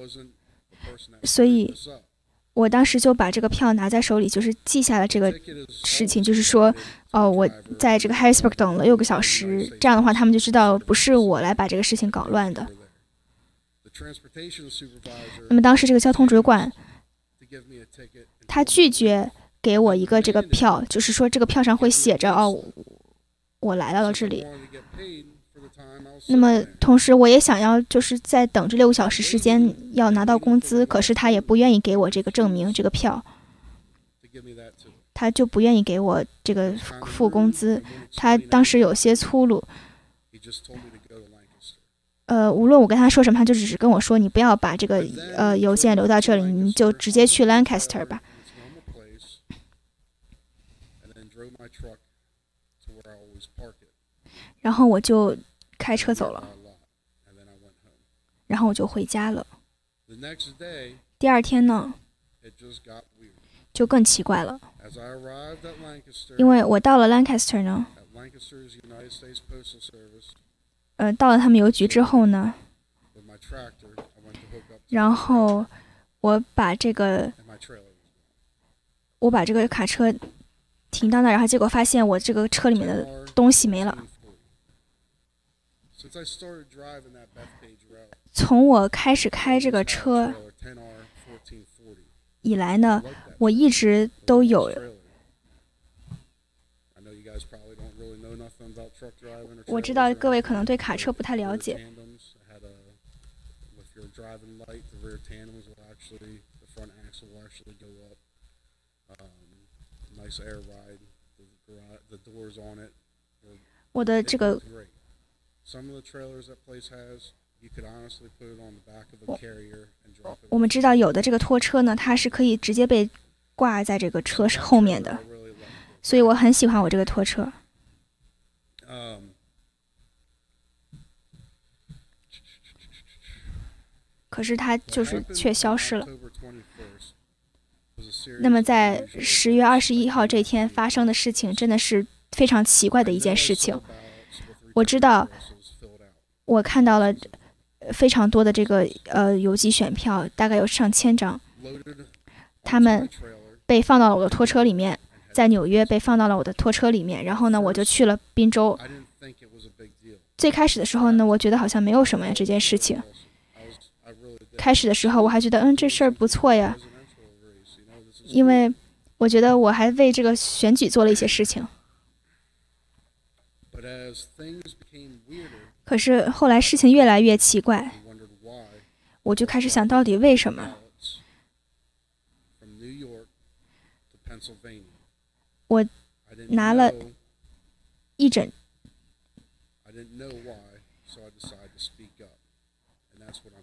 所以，我当时就把这个票拿在手里，就是记下了这个事情，就是说，哦，我在这个 Harrisburg 等了六个小时，这样的话，他们就知道不是我来把这个事情搞乱的。那么当时这个交通主管，他拒绝给我一个这个票，就是说这个票上会写着哦，我来到了这里。那么同时我也想要就是在等这六个小时时间要拿到工资，可是他也不愿意给我这个证明这个票，他就不愿意给我这个付工资。他当时有些粗鲁。呃，无论我跟他说什么，他就只是跟我说：“你不要把这个呃邮件留到这里，你就直接去 Lancaster 吧。”然后我就开车走了，然后我就回家了。第二天呢，就更奇怪了，因为我到了 Lancaster 呢，呃，到了他们邮局之后呢，然后我把这个，我把这个卡车停到那，然后结果发现我这个车里面的东西没了。从我开始开这个车以来呢，我一直都有。我知道各位可能对卡车不太了解，我的这个。Some of the trailers that place has, you could honestly put it on the back of a 我 carrier and drop it. 我们知道有的这个拖车呢，它是可以直接被挂在这个车后面的.所以我很喜欢我这个拖车。Um, 可是它就是却消失了。October 21st was a series 那么在十月二十一号这天发生的事情，真的是非常奇怪的一件事情。我知道我看到了非常多的这个呃邮寄选票，大概有上千张，他们被放到了我的拖车里面，在纽约被放到了我的拖车里面。然后呢，我就去了宾州。最开始的时候呢，我觉得好像没有什么呀这件事情。开始的时候我还觉得，嗯，这事儿不错呀，因为我觉得我还为这个选举做了一些事情。But as things became weirder, 可是后来事情越来越奇怪，我就开始想到底为什么。我拿了一整，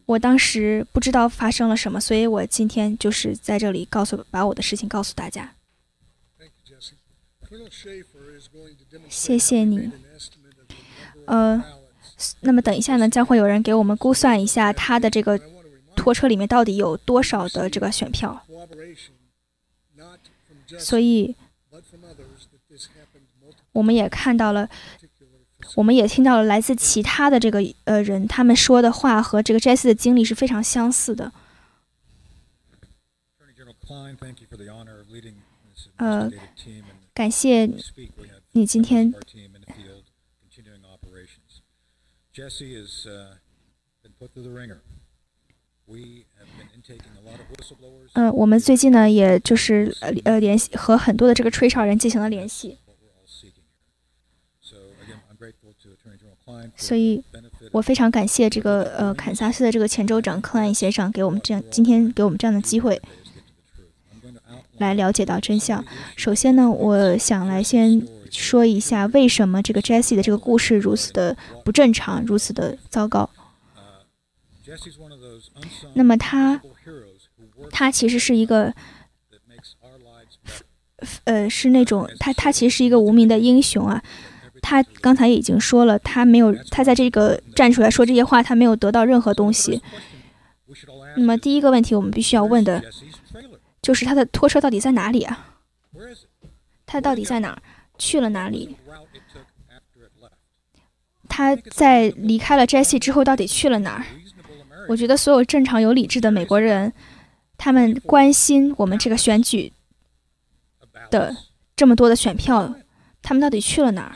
我当时不知道发生了什么，所以我今天就是在这里告诉把我的事情告诉大家。谢谢你，呃。那么等一下呢，将会有人给我们估算一下他的这个拖车里面到底有多少的这个选票。所以，我们也看到了，我们也听到了来自其他的这个呃人他们说的话和这个 Jesse 的经历是非常相似的。呃，感谢你今天 yes he put through the ringer. We have been taken a lot of 嗯我们最近呢也就是呃呃联系和很多的这个吹哨人进行了联系。所以我非常感谢这个呃堪萨斯的这个前州长克兰恩先生给我们这样今天给我们这样的机会来了解到真相。首先呢我想来先说一下为什么这个 Jesse 的这个故事如此的不正常，如此的糟糕。那么他，他其实是一个，呃，是那种他他其实是一个无名的英雄啊。他刚才已经说了，他没有他在这个站出来说这些话，他没有得到任何东西。那么第一个问题我们必须要问的，就是他的拖车到底在哪里啊？他到底在哪儿？去了哪里？他在离开了 jesse 之后到底去了哪儿？我觉得所有正常有理智的美国人他们关心我们这个选举的这么多的选票他们到底去了哪儿？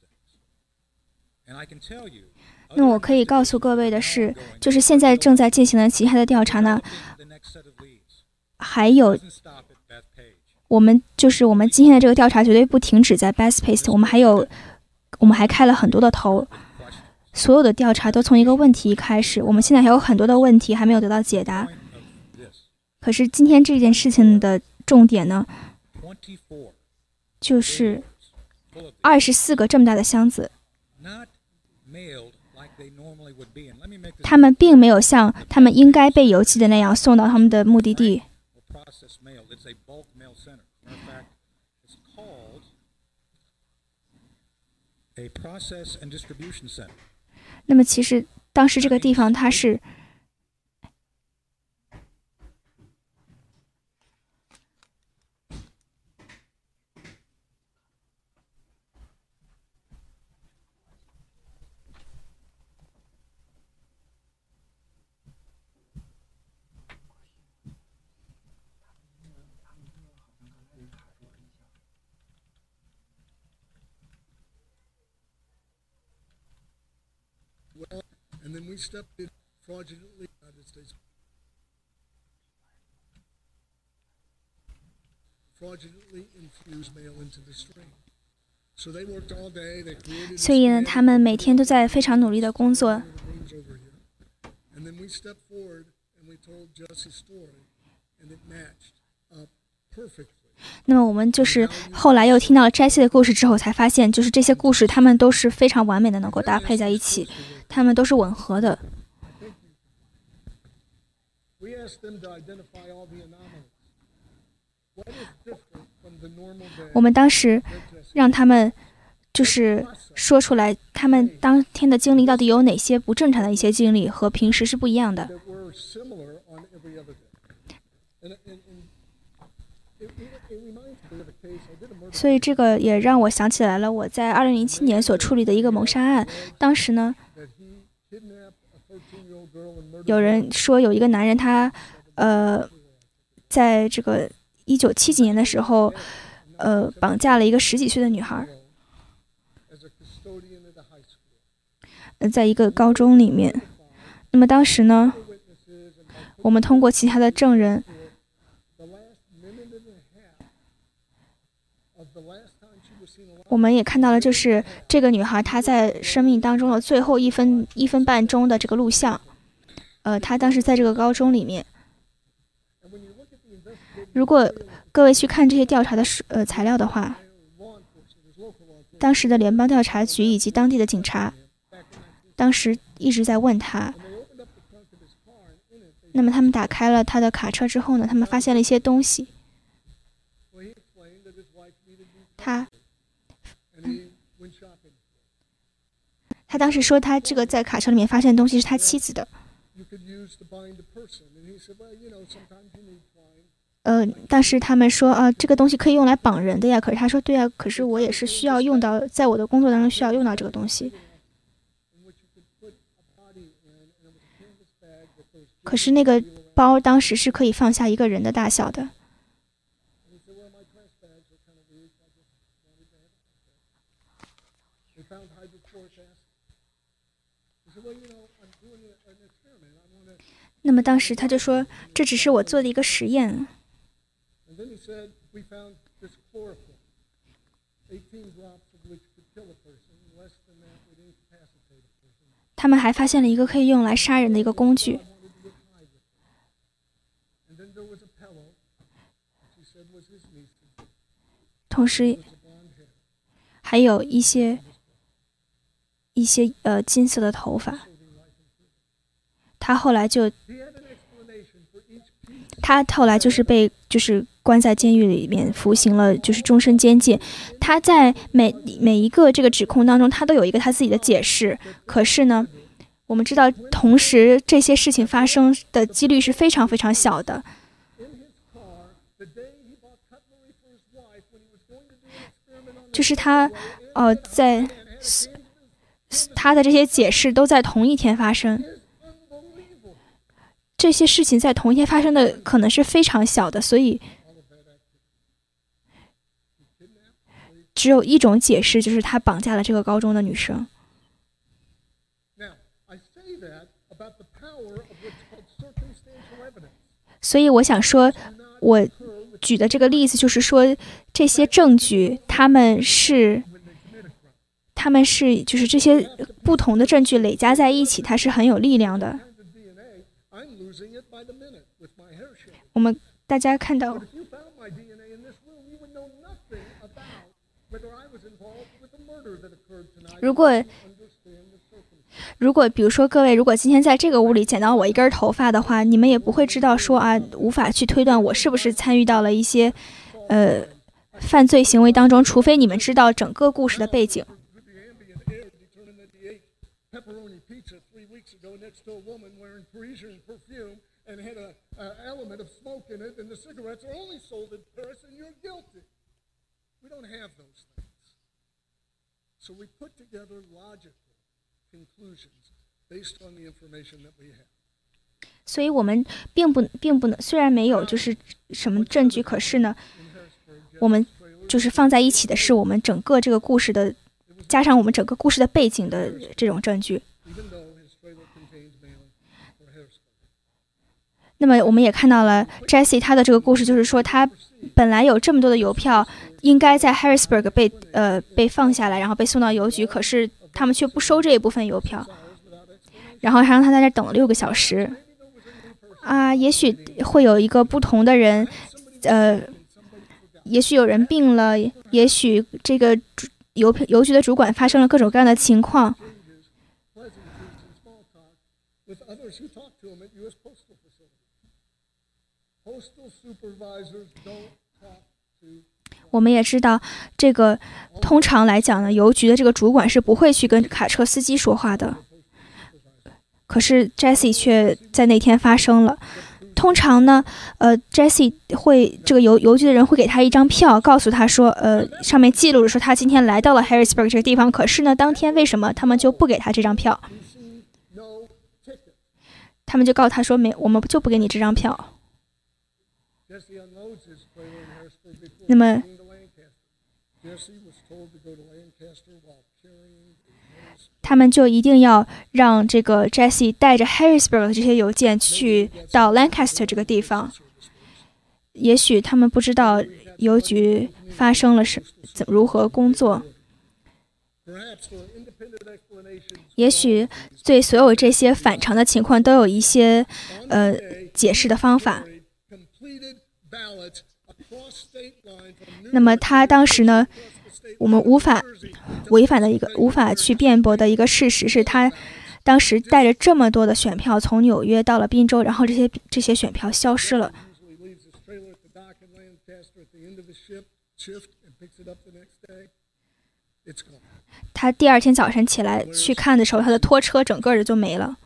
那我可以告诉各位的是，就是现在正在进行的其他的调查呢还有.我们就是我们今天的这个调查绝对不停止在 Best Pace，我们还有我们还开了很多的头，所有的调查都从一个问题开始。我们现在还有很多的问题还没有得到解答。可是今天这件事情的重点呢，就是。二十四个这么大的箱子，他们并没有像他们应该被邮寄的那样送到他们的目的地。那么其实当时这个地方它是 we stepped in fraudulently United States. Fraudulently infused mail into the stream. So they worked all day. They created. 所以呢，他们每天都在非常努力的工作。那么我们就是后来又听到了 Jessie 的故事之后，才发现就是这些故事他们都是非常完美的能够搭配在一起，他们都是吻合的。我们当时让他们就是说出来他们当天的经历到底有哪些不正常的一些经历和平时是不一样的。所以这个也让我想起来了我在二零零七年所处理的一个谋杀案。当时呢有人说，有一个男人，他，呃，在这个一九七几年的时候，呃，绑架了一个十几岁的女孩。呃，在一个高中里面。那么当时呢，我们通过其他的证人，我们也看到了，就是这个女孩她在生命当中的最后一分一分半钟的这个录像。呃，他当时在这个高中里面，如果各位去看这些调查的呃材料的话，当时的联邦调查局以及当地的警察，当时一直在问他。那么他们打开了他的卡车之后呢，他们发现了一些东西。他，他当时说他这个在卡车里面发现的东西是他妻子的。呃，但是他们说啊，这个东西可以用来绑人的呀。可是他说，对呀，可是我也是需要用到，在我的工作当中需要用到这个东西。可是那个包当时是可以放下一个人的大小的。那么当时他就说这只是我做的一个实验他们还发现了一个可以用来杀人的一个工具。同时还有一些一些呃金色的头发。他后来就，他后来就是被就是关在监狱里面服刑了，就是终身监禁。他在每每一个这个指控当中，他都有一个他自己的解释。可是呢，我们知道，同时这些事情发生的几率是非常非常小的。就是他，呃，在，他的这些解释都在同一天发生。这些事情在同一天发生的可能是非常小的，所以只有一种解释，就是他绑架了这个高中的女生。所以我想说，我举的这个例子就是说，这些证据他们是，他们是就是这些不同的证据累加在一起，它是很有力量的。Kinds of DNA, I'm losing it by the minute with my hair shaving. 我们大家看到如果如果比如说各位如果今天在这个屋里捡到我一根头发的话你们也不会知道说啊无法去推断我是不是参与到了一些呃犯罪行为当中除非你们知道整个故事的背景。And had a, element of smoke in it, and the cigarettes are only sold in Paris, and you're guilty. We don't have those things. So we put together logical conclusions based on the information that we have. 所以我们并不并不能，虽然没有就是什么证据，可是呢，我们就是放在一起的是我们整个这个故事的，加上我们整个故事的背景的这种证据。even though his trailer contains mail for Harrisburg. 那么我们也看到了 Jesse 他的这个故事，就是说他本来有这么多的邮票，应该在 Harrisburg 被呃被放下来，然后被送到邮局，可是他们却不收这一部分邮票，然后还让他在那等了六个小时。啊，也许会有一个不同的人，呃，也许有人病了，也许这个邮邮局的主管发生了各种各样的情况。pleasantries and small talk with others who talk to him at U.S. postal facilities. Postal supervisors don't talk to 我们也知道，这个通常来讲呢，邮局的这个主管是不会去跟卡车司机说话的。可是 Jesse 却在那天发生了。通常呢，呃，Jesse 会这个邮邮局的人会给他一张票，告诉他说，呃，上面记录着说他今天来到了 Harrisburg 这个地方。可是呢，当天为什么他们就不给他这张票？他们就告诉他说，没，我们就不给你这张票。Jesse unloads his trailer in Harrisburg before 那么，他们就一定要让这个 Jesse 带着 Harrisburg 这些邮件去到 Lancaster 这个地方。也许他们不知道邮局发生了什怎如何工作。也许对所有这些反常的情况都有一些呃解释的方法。那么他当时呢，我们无法违反的一个无法去辩驳的一个事实，是他当时带着这么多的选票从纽约到了滨州，然后这些这些选票消失了。他第二天早晨起来去看的时候，他的拖车整个的就没了。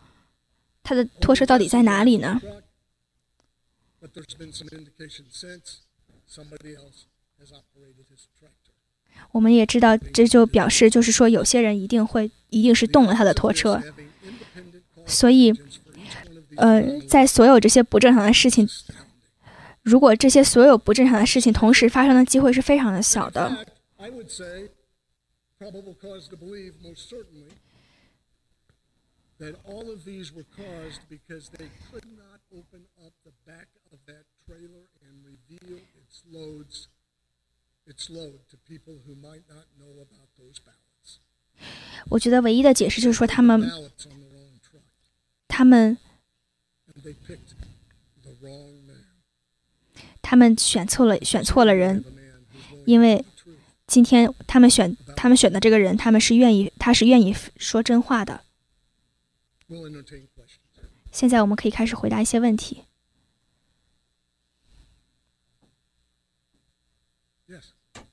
他的拖车到底在哪里呢？Truck, But there's been some indication since somebody else has operated his tractor. 我们也知道，这就表示就是说，有些人一定会一定是动了他的拖车。所以呃，在所有这些不正常的事情，如果这些所有不正常的事情同时发生的机会是非常的小的。fact, I would say, probable cause to believe, most certainly, that all of these were caused because they could not open up the back of that trailer and reveal its loads its load to people who might not know about those ballots. 我觉得唯一的解释就是说他们他们.他们选错了选错了人因为.今天他们选他们选的这个人，他们是愿意他是愿意说真话的。现在我们可以开始回答一些问题。Yes. Well, I would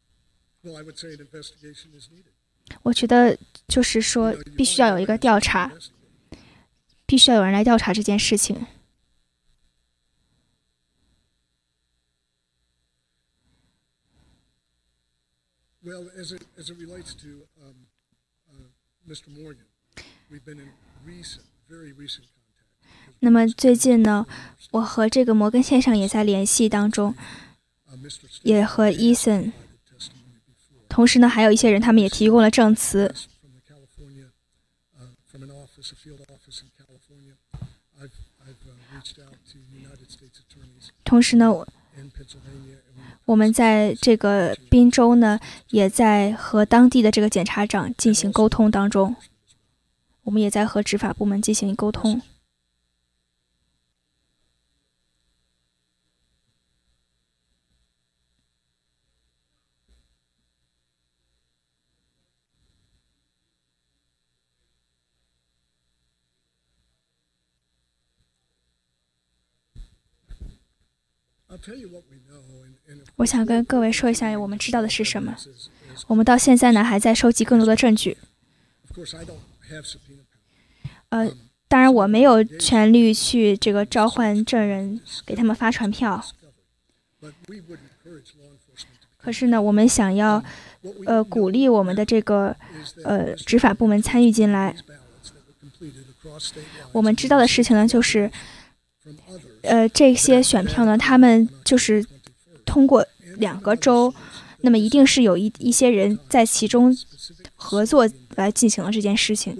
say an investigation is needed. 我觉得就是说必须要有一个调查必须要有人来调查这件事情。那么最近呢我和这个摩根先生也在联系当中也和伊森同时呢还有一些人他们也提供了证词。同时呢我我们在这个滨州呢也在和当地的这个检察长进行沟通当中。我们也在和执法部门进行沟通。我想跟各位说一下我们知道的是什么。我们到现在呢还在收集更多的证据。呃当然我没有权利去这个召唤证人给他们发传票。可是呢我们想要呃鼓励我们的这个呃执法部门参与进来。我们知道的事情呢就是呃这些选票呢，他们就是通过两个州，那么一定是有一一些人在其中合作来进行了这件事情。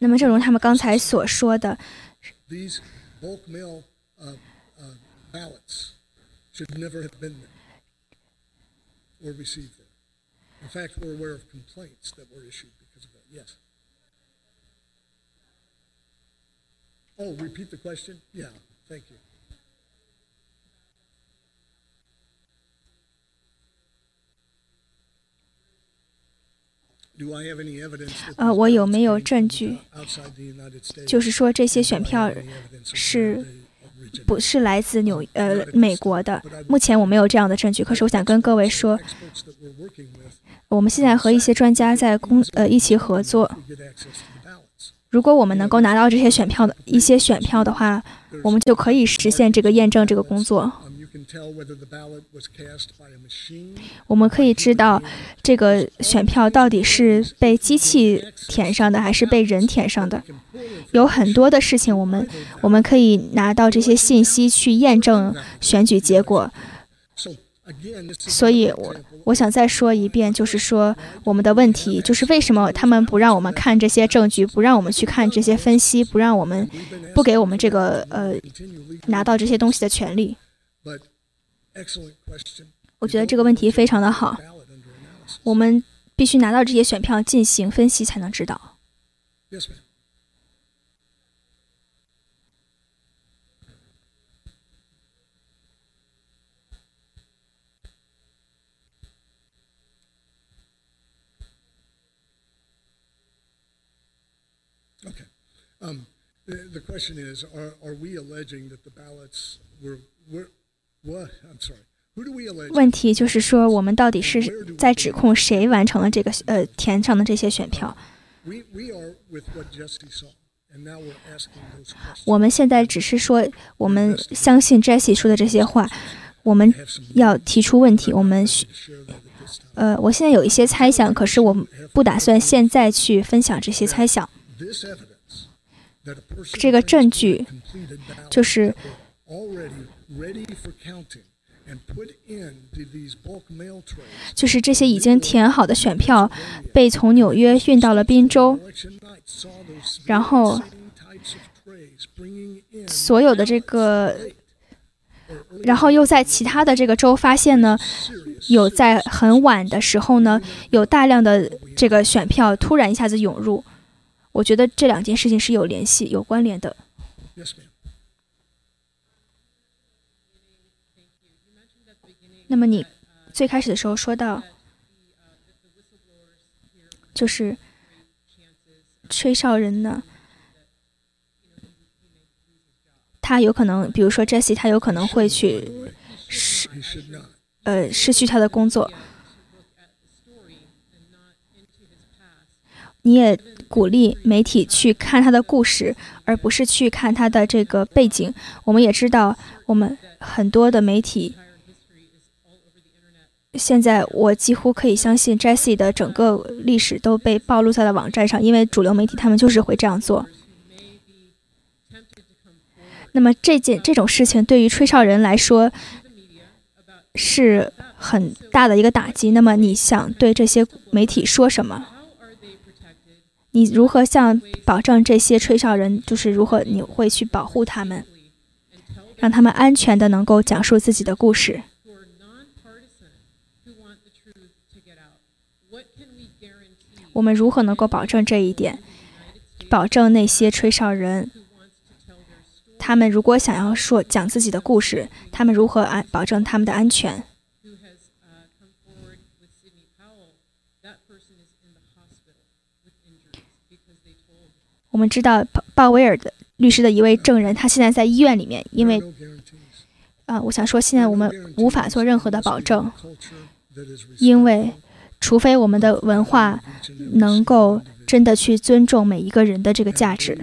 那么正如他们刚才所说的，these bulk mail uh, uh, ballots should never have been there or received there. In fact, we're aware of complaints that were issued because of that. Yes. repeat the question. Yeah, thank you. Do I have any evidence? 呃，我有没有证据？就是说这些选票是，不是来自纽呃美国的？目前我没有这样的证据。可是我想跟各位说，我们现在和一些专家在工呃一起合作。如果我们能够拿到这些选票的一些选票的话，我们就可以实现这个验证。这个工作我们可以知道，这个选票到底是被机器填上的，还是被人填上的。有很多的事情，我们我们可以拿到这些信息去验证选举结果。所以我。我想再说一遍，就是说我们的问题就是为什么他们不让我们看这些证据，不让我们去看这些分析，不让我们不给我们这个呃拿到这些东西的权利。我觉得这个问题非常的好，我们必须拿到这些选票进行分析才能知道。问题就是说我们到底是在指控谁完成了这个呃填上的这些选票？我们现在只是说我们相信 jesse 说的这些话。我们要提出问题我们呃我现在有一些猜想可是我不打算现在去分享这些猜想。这个证据就是就是这些已经填好的选票被从纽约运到了滨州然后所有的这个然后又在其他的这个州发现呢有在很晚的时候呢有大量的这个选票突然一下子涌入我觉得这两件事情是有联系、有关联的。yes 那么你最开始的时候说到，就是吹哨人呢，他有可能，比如说 Jesse，他有可能会去失呃失去他的工作。你也鼓励媒体去看他的故事，而不是去看他的这个背景。我们也知道，我们很多的媒体现在，我几乎可以相信 Jesse 的整个历史都被暴露在了网站上，因为主流媒体他们就是会这样做。那么这件这种事情对于吹哨人来说是很大的一个打击。那么你想对这些媒体说什么？你如何向保证这些吹哨人就是如何你会去保护他们让他们安全的能够讲述自己的故事？我们如何能够保证这一点？保证那些吹哨人他们如果想要说讲自己的故事他们如何安保证他们的安全？我们知道鲍威尔的律师的一位证人，他现在在医院里面，因为啊、我想说，现在我们无法做任何的保证，因为除非我们的文化能够真的去尊重每一个人的这个价值，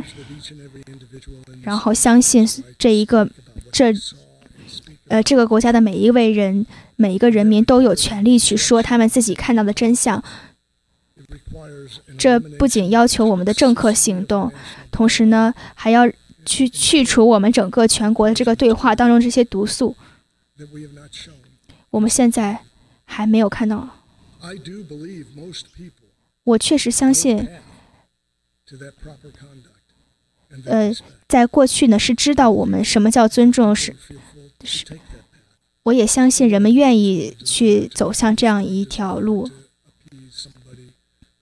然后相信这一个这呃这个国家的每一位人每一个人民都有权利去说他们自己看到的真相。这不仅要求我们的政客行动同时呢还要去去除我们整个全国的这个对话当中这些毒素。我们现在还没有看到。我确实相信呃在过去呢是知道我们什么叫尊重是是我也相信人们愿意去走向这样一条路。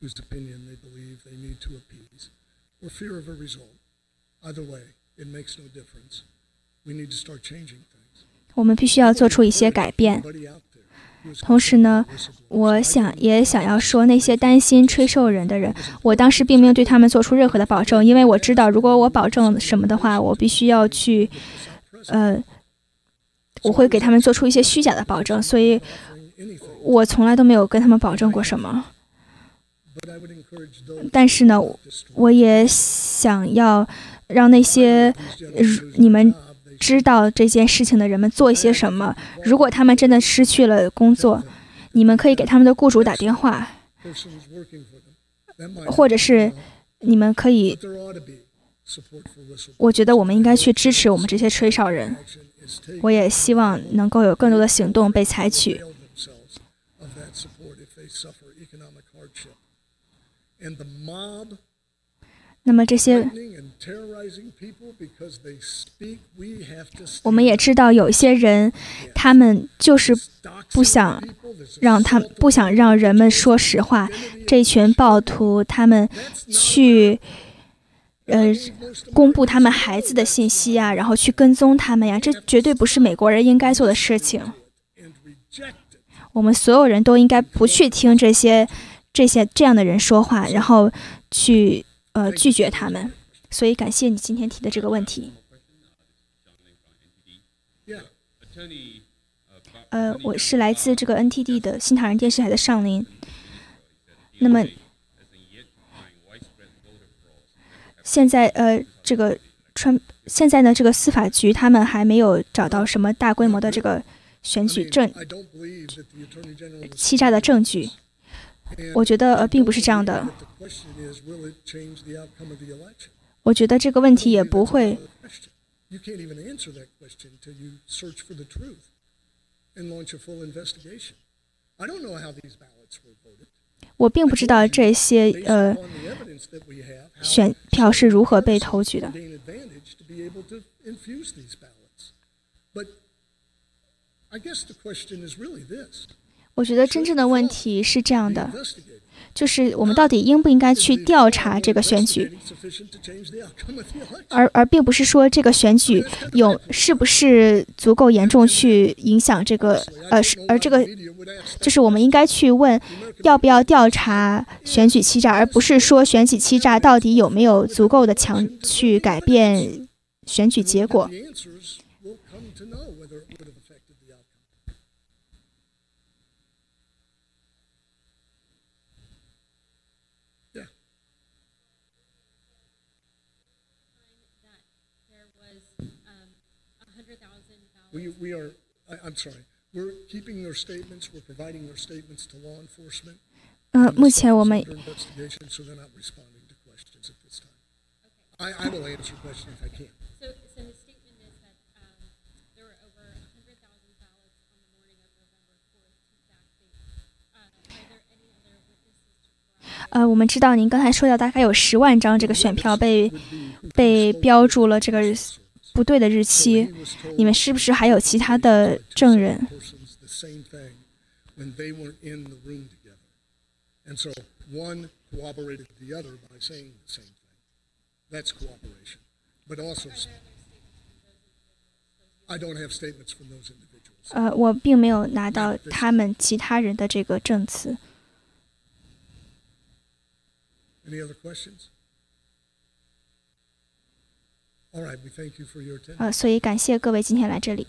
Whose opinion they believe they need to appease or fear of a result. Either way, it makes no difference. We need to start changing things. 我们必须要做出一些改变。同时呢我想也想要说，那些担心吹哨人的人，我当时并没有对他们做出任何的保证，因为我知道，如果我保证什么的话，我必须要去，呃，我会给他们做出一些虚假的保证，所以我从来都没有跟他们保证过什么。But I would encourage those 但是呢我也想要让那些你们知道这件事情的人们做一些什么。如果他们真的失去了工作你们可以给他们的雇主打电话或者是你们可以我觉得我们应该去支持我们这些吹哨人。我也希望能够有更多的行动被采取。那么这些，threatening and terrorizing people because they speak, we have to 我们也知道有一些人，他们就是不想让他们不想让人们说实话。这群暴徒，他们去呃公布他们孩子的信息啊，然后去跟踪他们呀，这绝对不是美国人应该做的事情。我们所有人都应该不去听这些这些这样的人说话，然后去呃拒绝他们。所以感谢你今天提的这个问题。呃，我是来自这个 NTD 的新唐人电视台的尚林。那么现在呃，这个川现在呢，这个司法局他们还没有找到什么大规模的这个选举证欺诈的证据。我觉得呃并不是这样的。我觉得这个问题也不会。我并不知道这些呃选票是如何被投举的。我觉得真正的问题是这样的就是我们到底应不应该去调查这个选举而而并不是说这个选举有是不是足够严重去影响这个呃是而这个就是我们应该去问要不要调查选举欺诈而不是说选举欺诈到底有没有足够的强去改变选举结果。We, are, I, I'm sorry, we're keeping their statements, we're providing their statements to law enforcement. 呃、目前我们 under investigation, so they're not responding to questions at this time. I, I will answer questions if I can. So, so his statement is that um, there were over a hundred thousand ballots on the morning of November fourth to that date. Uh, are there any other witnesses to 呃，我们知道您刚才说到大概有十万张这个选票被被标注了这个不对的日期，你们是不是还有其他的证人？呃，我并没有拿到他们其他人的这个证词。呃，所以感谢各位今天来这里。